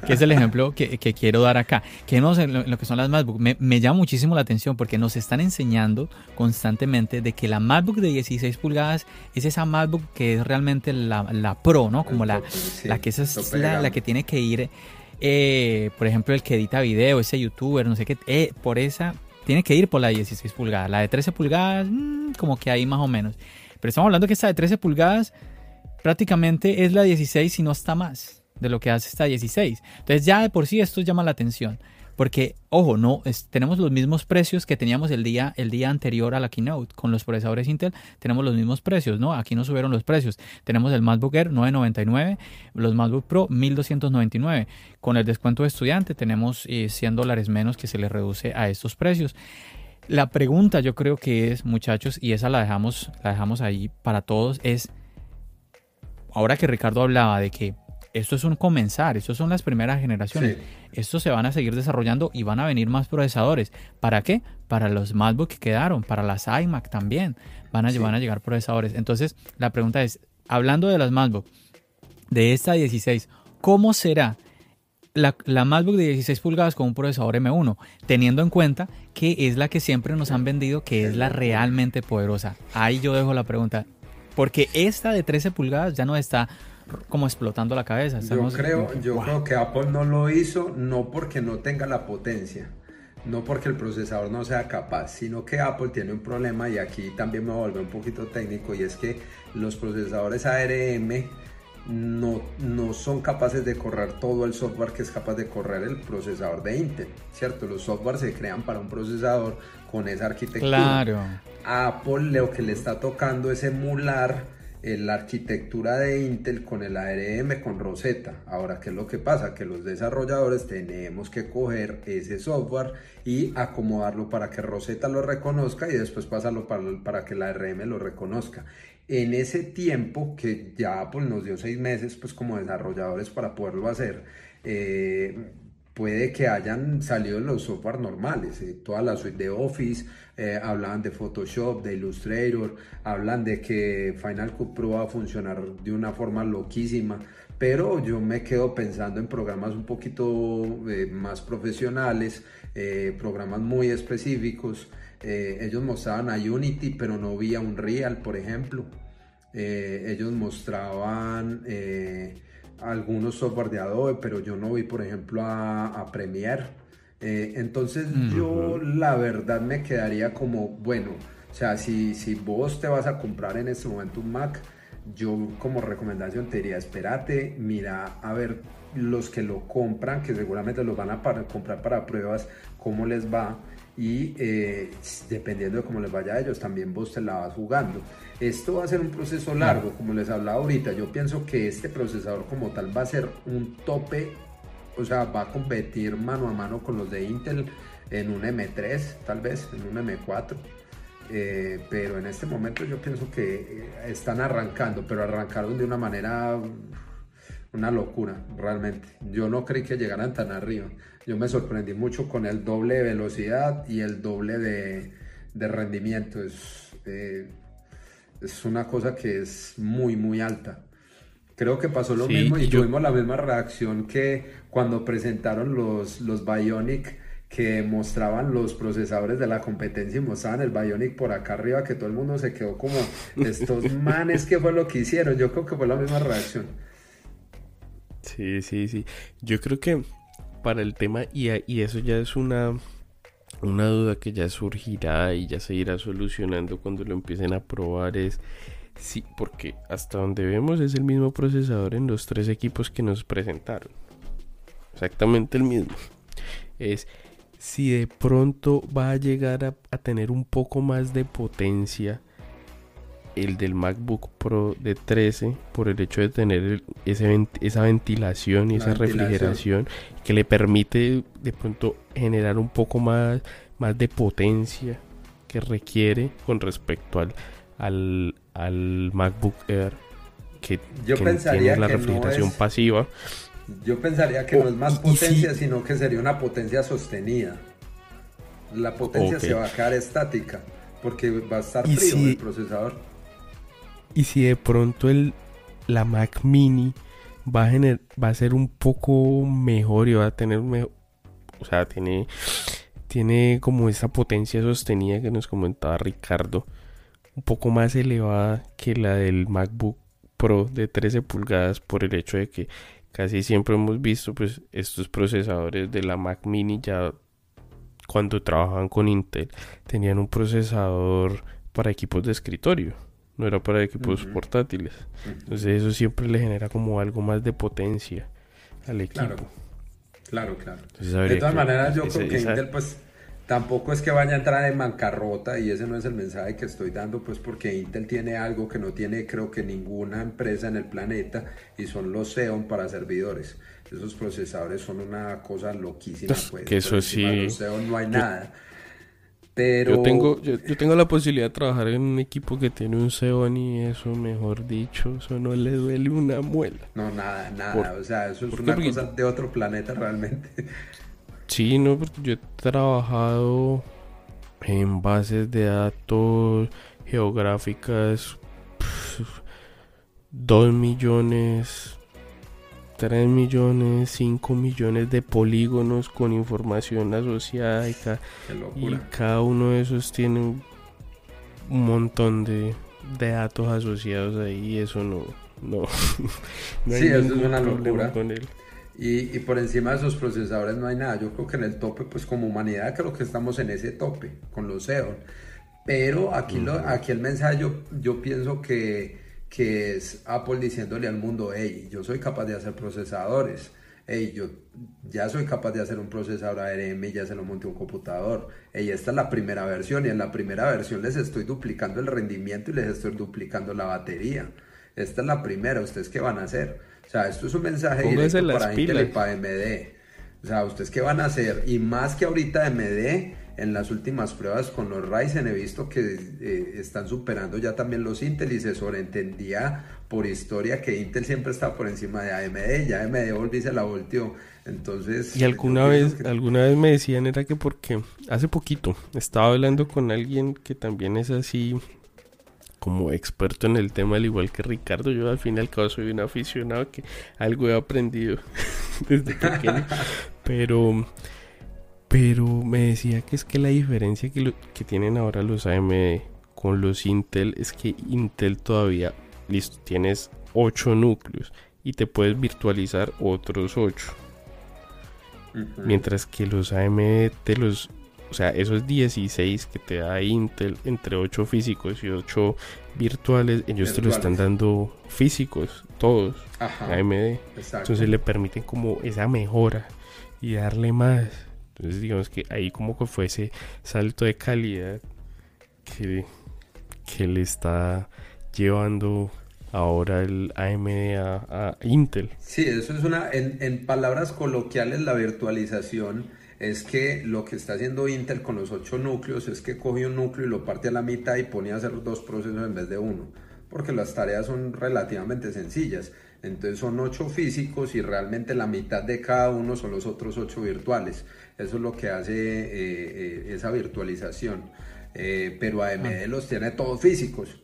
que es el ejemplo que, quiero dar acá. Quedémonos en lo, que son las MacBook. Me, me, llama muchísimo la atención porque nos están enseñando constantemente de que la MacBook de 16 pulgadas es esa MacBook que es realmente la, la Pro, ¿no? Como la, la que es la, la, que tiene que ir, eh, por ejemplo, el que edita video, ese youtuber, no sé qué, eh, por esa, tiene que ir por la de 16 pulgadas. La de 13 pulgadas, mm, como que ahí más o menos. Pero estamos hablando que esta de 13 pulgadas prácticamente es la 16 y no está más de lo que hace esta 16. Entonces ya de por sí esto llama la atención. Porque, ojo, no tenemos los mismos precios que teníamos el día, el día anterior a la keynote. Con los procesadores Intel tenemos los mismos precios, ¿no? Aquí no subieron los precios. Tenemos el MacBook Air 999, los MacBook Pro 1299. Con el descuento de estudiante tenemos 100 eh, dólares menos que se le reduce a estos precios. La pregunta yo creo que es, muchachos, y esa la dejamos, la dejamos ahí para todos, es ahora que Ricardo hablaba de que esto es un comenzar, estos son las primeras generaciones. Estos se van a seguir desarrollando y van a venir más procesadores. ¿Para qué? Para los MacBook que quedaron, para las iMac también. Van a, van a llegar procesadores. Entonces, la pregunta es, hablando de las MacBook, de esta 16, ¿cómo será la, la, MacBook de 16 pulgadas con un procesador M1, teniendo en cuenta que es la que siempre nos han vendido, que es la realmente poderosa. Ahí yo dejo la pregunta. Porque esta de 13 pulgadas ya no está como explotando la cabeza. yo creo, yo creo que Apple no lo hizo no porque no tenga la potencia, no porque el procesador no sea capaz, sino que Apple tiene un problema y aquí también me vuelve un poquito técnico y es que los procesadores ARM no, no son capaces de correr todo el software que es capaz de correr el procesador de Intel, ¿cierto? Los software se crean para un procesador con esa arquitectura. Claro. A Apple lo que le está tocando es emular eh, la arquitectura de Intel con el ARM, con Rosetta. Ahora, ¿qué es lo que pasa? Que los desarrolladores tenemos que coger ese software y acomodarlo para que Rosetta lo reconozca y después pasarlo para, para que la ARM lo reconozca. En ese tiempo, que ya Apple nos dio seis meses, pues como desarrolladores para poderlo hacer, eh, puede que hayan salido los software normales, eh, toda la suite de Office, eh, hablan de Photoshop, de Illustrator, hablan de que Final Cut Pro va a funcionar de una forma loquísima, pero yo me quedo pensando en programas un poquito eh, más profesionales, programas muy específicos. ellos mostraban a Unity, pero no vi a Unreal, por ejemplo. ellos mostraban algunos software de Adobe, pero yo no vi, por ejemplo, a, Premiere. Eh, entonces yo la verdad me quedaría como, bueno, o sea, si, si vos te vas a comprar en este momento un Mac, yo como recomendación te diría, espérate, mira a ver los que lo compran, que seguramente los van a comprar para pruebas, cómo les va y eh, dependiendo de cómo les vaya a ellos, también vos te la vas jugando. Esto va a ser un proceso largo, como les hablaba ahorita. Yo pienso que este procesador como tal va a ser un tope, o sea, va a competir mano a mano con los de Intel en un M3, tal vez, en un M4. Eh, pero en este momento yo pienso que eh, están arrancando, pero arrancaron de una manera una locura, realmente. Yo no creí que llegaran tan arriba. Yo me sorprendí mucho con el doble de velocidad y el doble de, rendimiento. Es, eh, es una cosa que es muy, muy alta. Creo que pasó lo mismo y tuvimos la misma reacción que cuando presentaron los, los Bionic que mostraban los procesadores de la competencia y mostraban el Bionic por acá arriba que todo el mundo se quedó como estos manes que fue lo que hicieron. Yo creo que fue la misma reacción. Sí, sí, sí. Yo creo que para el tema, y, eso ya es una, una duda que ya surgirá y ya se irá solucionando cuando lo empiecen a probar, es sí, porque hasta donde vemos es el mismo procesador en los tres equipos que nos presentaron. Exactamente el mismo. Es si de pronto va a llegar a tener un poco más de potencia el del MacBook Pro de 13 por el hecho de tener ese, esa ventilación y esa refrigeración que le permite de pronto generar un poco más, más de potencia que requiere con respecto al, al, al MacBook Air que, Yo tiene la refrigeración pasiva. Yo pensaría que no es más potencia, sino que sería una potencia sostenida. La potencia se va a quedar estática porque va a estar frío el procesador. Y si de pronto el, la Mac Mini va a, va a ser un poco mejor y va a tener mejor, o sea, tiene, tiene como esa potencia sostenida que nos comentaba Ricardo, un poco más elevada que la del MacBook Pro de 13 pulgadas por el hecho de que casi siempre hemos visto pues estos procesadores de la Mac Mini ya cuando trabajaban con Intel tenían un procesador para equipos de escritorio no era para equipos portátiles. Entonces eso siempre le genera como algo más de potencia al equipo. Claro, claro. de todas maneras yo creo que Intel pues tampoco es que vaya a entrar en bancarrota y ese no es el mensaje que estoy dando pues porque Intel tiene algo que no tiene creo que ninguna empresa en el planeta y son los Xeon para servidores. Esos procesadores son una cosa loquísima pues. Que eso sí. Los Xeon no hay nada. Yo tengo, yo, tengo la posibilidad de trabajar en un equipo que tiene un Xeon y eso, mejor dicho, eso no le duele una muela. No, nada, nada. o sea, eso es una cosa de otro planeta realmente. Sí, no, porque yo he trabajado en bases de datos geográficas. Dos millones 3 millones, 5 millones de polígonos con información asociada y, cada uno de esos tiene un, montón de, datos asociados ahí y eso no, no, sí, eso es una locura. con él. Y, y, por encima de esos procesadores no hay nada. Yo creo que en el tope, pues como humanidad, creo que estamos en ese tope con los Xeon. Pero aquí, lo, aquí el mensaje, yo pienso que que es Apple diciéndole al mundo, hey, yo soy capaz de hacer procesadores, hey, yo ya soy capaz de hacer un procesador ARM y ya se lo monté un computador, hey, esta es la primera versión y en la primera versión les estoy duplicando el rendimiento y les estoy duplicando la batería. Esta es la primera, ¿ustedes qué van a hacer? O sea, esto es un mensaje directo para Intel y para AMD. O sea, ¿ustedes qué van a hacer? Y más que ahorita AMD en las últimas pruebas con los Ryzen he visto que eh, están superando ya también los Intel y se sobreentendía por historia que Intel siempre está por encima de AMD y AMD volvió se la volteó. Entonces... Y alguna vez, alguna vez me decían era que porque hace poquito estaba hablando con alguien que también es así como experto en el tema, al igual que Ricardo, yo al fin y al cabo soy un aficionado que algo he aprendido desde pequeño, pero pero me decía que es que la diferencia que, que tienen ahora los AMD con los Intel es que Intel todavía, listo, tienes 8 núcleos y te puedes virtualizar otros 8. Mientras que los AMD te los, o sea, esos 16 que te da Intel entre 8 físicos y 8 virtuales, ellos te lo están dando físicos, todos, AMD. Entonces le permiten como esa mejora y darle más. Entonces digamos que ahí como que fue ese salto de calidad que, que le está llevando ahora el AMD a, Intel. Sí, eso es una, en, en, palabras coloquiales, la virtualización es que lo que está haciendo Intel con los ocho núcleos es que coge un núcleo y lo parte a la mitad y pone a hacer dos procesos en vez de uno, porque las tareas son relativamente sencillas. Entonces son ocho físicos y realmente la mitad de cada uno son los otros ocho virtuales. Eso es lo que hace eh, eh, esa virtualización. Eh, pero AMD ah. los tiene todos físicos.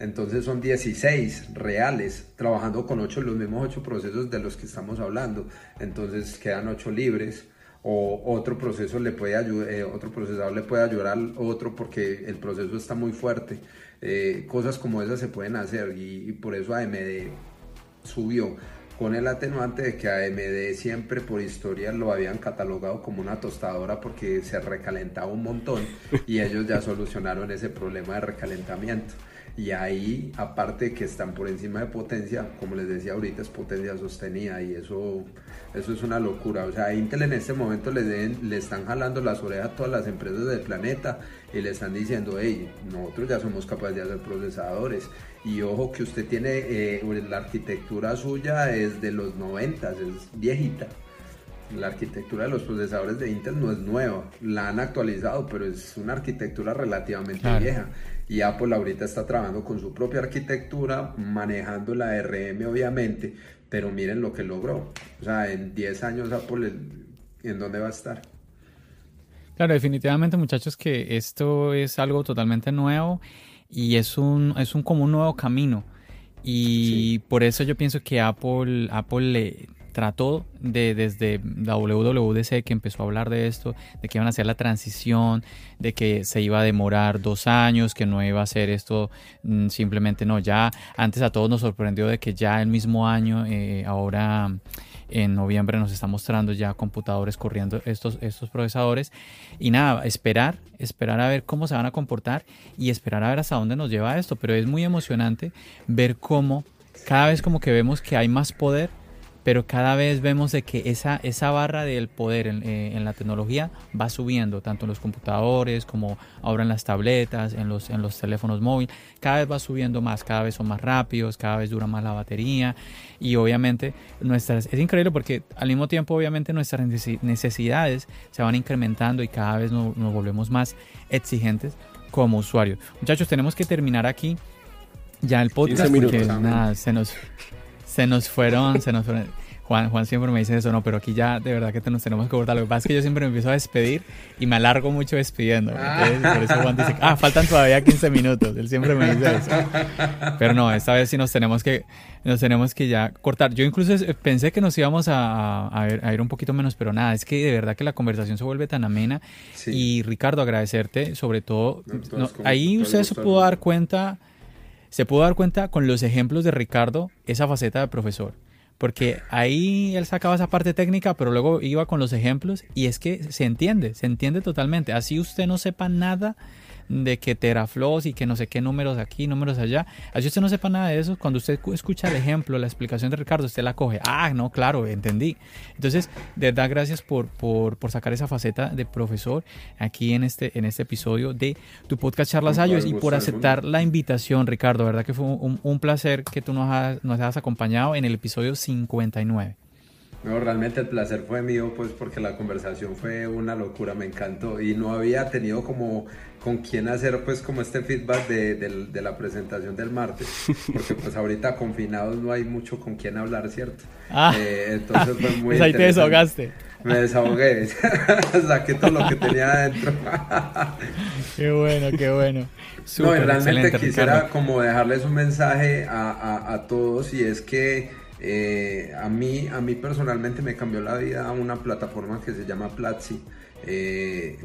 Entonces son 16 reales trabajando con 8, los mismos 8 procesos de los que estamos hablando. Entonces quedan 8 libres o otro proceso le puede ayudar, eh, otro procesador le puede ayudar al otro porque el proceso está muy fuerte. Eh, cosas como esas se pueden hacer y, y, por eso AMD subió con el atenuante de que AMD siempre por historia lo habían catalogado como una tostadora porque se recalentaba un montón y ellos ya solucionaron ese problema de recalentamiento. Y ahí aparte que están por encima de potencia, como les decía ahorita es potencia sostenida y eso, eso es una locura, o sea Intel en este momento le, le están jalando las orejas a todas las empresas del planeta y le están diciendo, hey, nosotros ya somos capaces de hacer procesadores y ojo que usted tiene, eh, la arquitectura suya es de los 90, es viejita la arquitectura de los procesadores de Intel no es nueva, la han actualizado, pero es una arquitectura relativamente vieja. Y Apple ahorita está trabajando con su propia arquitectura, manejando la RM obviamente, pero miren lo que logró. O sea, en 10 años Apple, ¿en dónde va a estar? Claro, definitivamente muchachos que esto es algo totalmente nuevo y es un, es un como un nuevo camino. Y por eso yo pienso que Apple, Apple le trató de desde la WWDC que empezó a hablar de esto, de que iban a hacer la transición, de que se iba a demorar dos años, que no iba a ser esto mm, simplemente no, ya antes a todos nos sorprendió de que ya el mismo año, eh, ahora en noviembre nos está mostrando ya computadores corriendo estos, estos procesadores. Y nada, esperar, esperar a ver cómo se van a comportar y esperar a ver hasta dónde nos lleva esto, pero es muy emocionante ver cómo cada vez como que vemos que hay más poder pero cada vez vemos de que esa, esa barra del poder eh, en, la tecnología va subiendo, tanto en los computadores como ahora en las tabletas, en los, en los teléfonos móviles, cada vez va subiendo más, cada vez son más rápidos, cada vez dura más la batería y obviamente nuestras, es increíble porque al mismo tiempo obviamente nuestras necesidades se van incrementando y cada vez nos, nos volvemos más exigentes como usuarios. Muchachos, tenemos que terminar aquí ya el podcast porque nada, se nos se nos fueron, se nos fueron. Juan, Juan siempre me dice eso, no, pero aquí ya de verdad que nos tenemos que cortar. Lo que pasa es que yo siempre me empiezo a despedir y me alargo mucho despidiendo. por eso Juan dice, ah, faltan todavía 15 minutos. Él siempre me dice eso. Pero no, esta vez sí nos tenemos que, nos tenemos que ya cortar. Yo incluso pensé que nos íbamos a, a, ir un poquito menos, pero nada, es que de verdad que la conversación se vuelve tan amena. Y Ricardo, agradecerte, sobre todo, ahí usted se pudo dar cuenta se pudo dar cuenta con los ejemplos de Ricardo esa faceta de profesor. Porque ahí él sacaba esa parte técnica, pero luego iba con los ejemplos y es que se entiende, se entiende totalmente. Así usted no sepa nada de que teraflops y que no sé qué números aquí, números allá. Así usted no sepa nada de eso, cuando usted escucha el ejemplo, la explicación de Ricardo, usted la coge. Ah, no, claro, entendí. Entonces, de verdad, gracias por, por, por sacar esa faceta de profesor aquí en este, en este episodio de tu podcast Charlas Ayos y por aceptar la invitación, Ricardo. verdad que fue un, un placer que tú nos, has, nos hayas acompañado en el episodio 59. No, realmente el placer fue mío, pues porque la conversación fue una locura, me encantó y no había tenido como con quién hacer pues como este feedback de, de, la presentación del martes, porque pues ahorita confinados no hay mucho con quién hablar, ¿cierto? Ah, eh, entonces fue muy... Pues ahí te desahogaste. Me desahogué, saqué todo lo que tenía adentro. qué bueno, qué bueno. no, realmente quisiera como dejarles un mensaje a, a, a todos y es que eh, a, mí, a mí personalmente me cambió la vida una plataforma que se llama Platzi. Eh,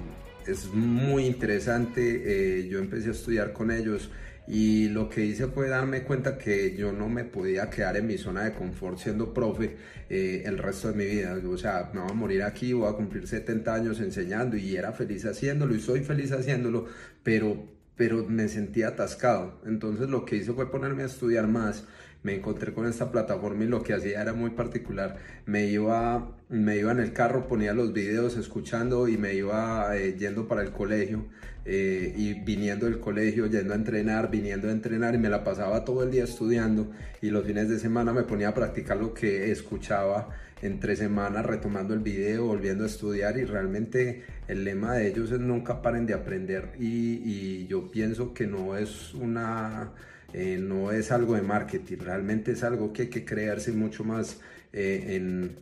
es muy interesante, eh, yo empecé a estudiar con ellos y lo que hice fue darme cuenta que yo no me podía quedar en mi zona de confort siendo profe el resto de mi vida. O sea, me voy a morir aquí, voy a cumplir 70 años enseñando y era feliz haciéndolo y soy feliz haciéndolo, pero, pero me sentía atascado. Entonces lo que hice fue ponerme a estudiar más me encontré con esta plataforma y lo que hacía era muy particular. Me iba, me iba en el carro, ponía los videos escuchando y me iba eh, yendo para el colegio eh, y viniendo del colegio, yendo a entrenar, viniendo a entrenar y me la pasaba todo el día estudiando. Y los fines de semana me ponía a practicar lo que escuchaba entre semanas retomando el video, volviendo a estudiar. Y realmente el lema de ellos es nunca paren de aprender. Y, y yo pienso que no es una eh, no es algo de marketing, realmente es algo que hay que crearse mucho más eh, en,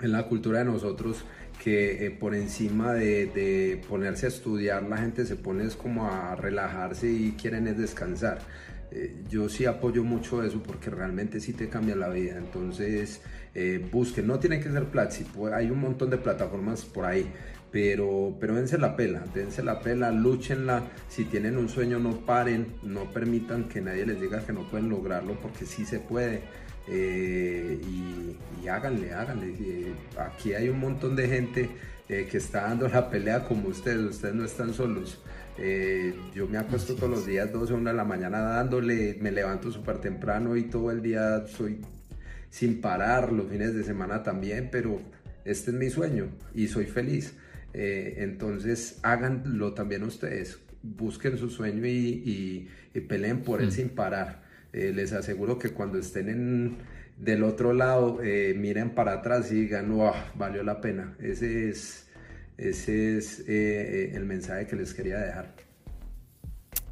en, la cultura de nosotros que eh, por encima de, de, ponerse a estudiar la gente se pone es como a relajarse y quieren es descansar. yo sí apoyo mucho eso porque realmente sí te cambia la vida, entonces busquen, no tiene que ser Platzi, hay un montón de plataformas por ahí, pero, pero dense la pela, dense la pela, luchenla, si tienen un sueño no paren, no permitan que nadie les diga que no pueden lograrlo porque sí se puede eh, y, háganle, háganle, eh, aquí hay un montón de gente eh, que está dando la pelea como ustedes, ustedes no están solos. yo me acuesto todos los días 12 o 1 de la mañana dándole, me levanto súper temprano y todo el día soy sin parar, los fines de semana también, pero este es mi sueño y soy feliz. Eh, entonces háganlo también ustedes, busquen su sueño y, peleen por él mm. sin parar. Eh, les aseguro que cuando estén en, del otro lado, eh, miren para atrás y digan, wow, valió la pena. Ese es, ese es el mensaje que les quería dejar.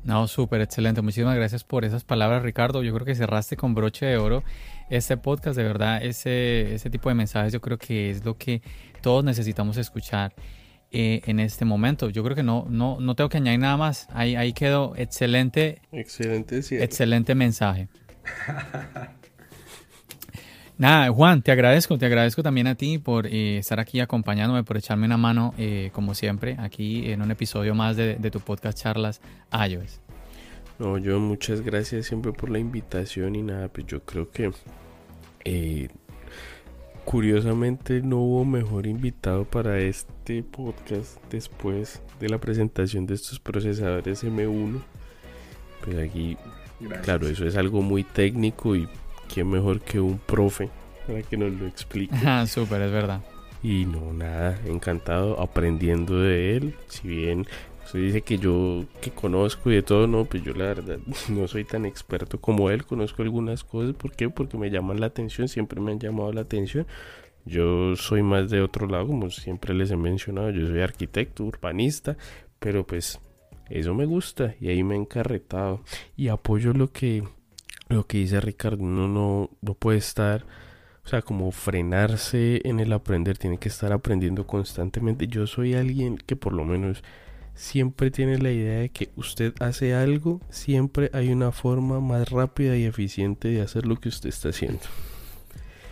No, súper excelente. Muchísimas gracias por esas palabras, Ricardo. Yo creo que cerraste con broche de oro este podcast. De verdad, ese, ese tipo de mensajes yo creo que es lo que todos necesitamos escuchar. Eh, en este momento. Yo creo que no, no, no tengo que añadir nada más. Ahí, ahí quedó excelente. Excelente, Excelente mensaje. Nada, Juan, te agradezco, te agradezco también a ti por eh, estar aquí acompañándome, por echarme una mano, eh, como siempre, aquí en un episodio más de, de tu podcast Charlas iOS. No, yo muchas gracias siempre por la invitación y nada, pues yo creo que Curiosamente no hubo mejor invitado para este podcast después de la presentación de estos procesadores M1. Pues aquí, claro, eso es algo muy técnico y quién mejor que un profe para que nos lo explique. Ah, súper, es verdad. Y no, nada, encantado aprendiendo de él. Si bien se dice que yo que conozco y de todo, no, pues yo la verdad no soy tan experto como él, conozco algunas cosas, ¿por qué? Porque me llaman la atención, siempre me han llamado la atención. Yo soy más de otro lado, como siempre les he mencionado, yo soy arquitecto, urbanista, pero pues eso me gusta y ahí me he encarretado y apoyo lo que lo que dice Ricardo, uno no, no puede estar o sea, como frenarse en el aprender, tiene que estar aprendiendo constantemente. Yo soy alguien que por lo menos siempre tiene la idea de que usted hace algo, siempre hay una forma más rápida y eficiente de hacer lo que usted está haciendo.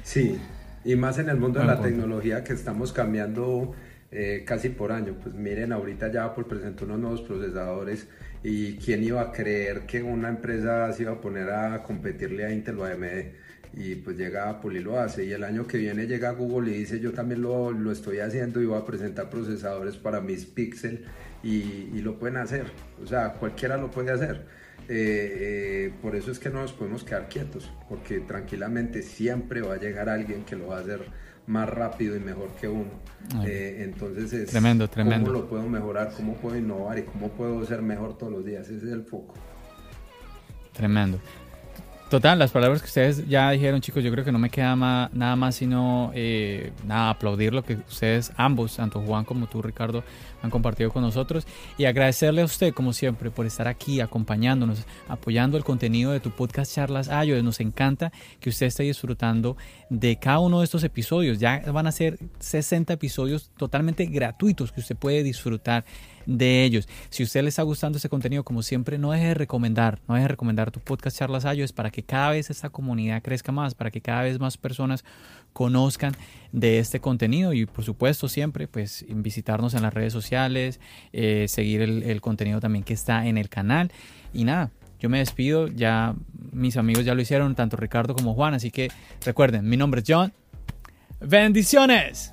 Sí, y más en el mundo de la tecnología que estamos cambiando eh, casi por año. Pues miren, ahorita ya Apple presentó unos nuevos procesadores y quién iba a creer que una empresa se iba a poner a competirle a Intel o AMD y pues llega Apple y lo hace. Y el año que viene llega Google y dice yo también lo, lo estoy haciendo y voy a presentar procesadores para mis Pixel y, y lo pueden hacer. O sea, cualquiera lo puede hacer. Eh, eh, por eso es que no nos podemos quedar quietos, porque tranquilamente siempre va a llegar alguien que lo va a hacer más rápido y mejor que uno. Eh, entonces es tremendo, tremendo. cómo lo puedo mejorar, cómo puedo innovar y cómo puedo ser mejor todos los días. Ese es el foco. Tremendo. Total, las palabras que ustedes ya dijeron, chicos, yo creo que no me queda nada más sino eh, nada, aplaudir lo que ustedes ambos, tanto Juan como tú, Ricardo, han compartido con nosotros y agradecerle a usted, como siempre, por estar aquí acompañándonos, apoyando el contenido de tu podcast Charlas Ayo. Nos encanta que usted esté disfrutando de cada uno de estos episodios. Ya van a ser 60 episodios totalmente gratuitos que usted puede disfrutar de ellos. Si usted le está gustando este contenido, como siempre, no deje de recomendar, no deje de recomendar tu podcast Charlas Ayos para que cada vez esta comunidad crezca más, para que cada vez más personas conozcan de este contenido y por supuesto siempre pues visitarnos en las redes sociales, eh, seguir el, el contenido también que está en el canal y nada, yo me despido, ya mis amigos ya lo hicieron, tanto Ricardo como Juan, así que recuerden, mi nombre es John. Bendiciones.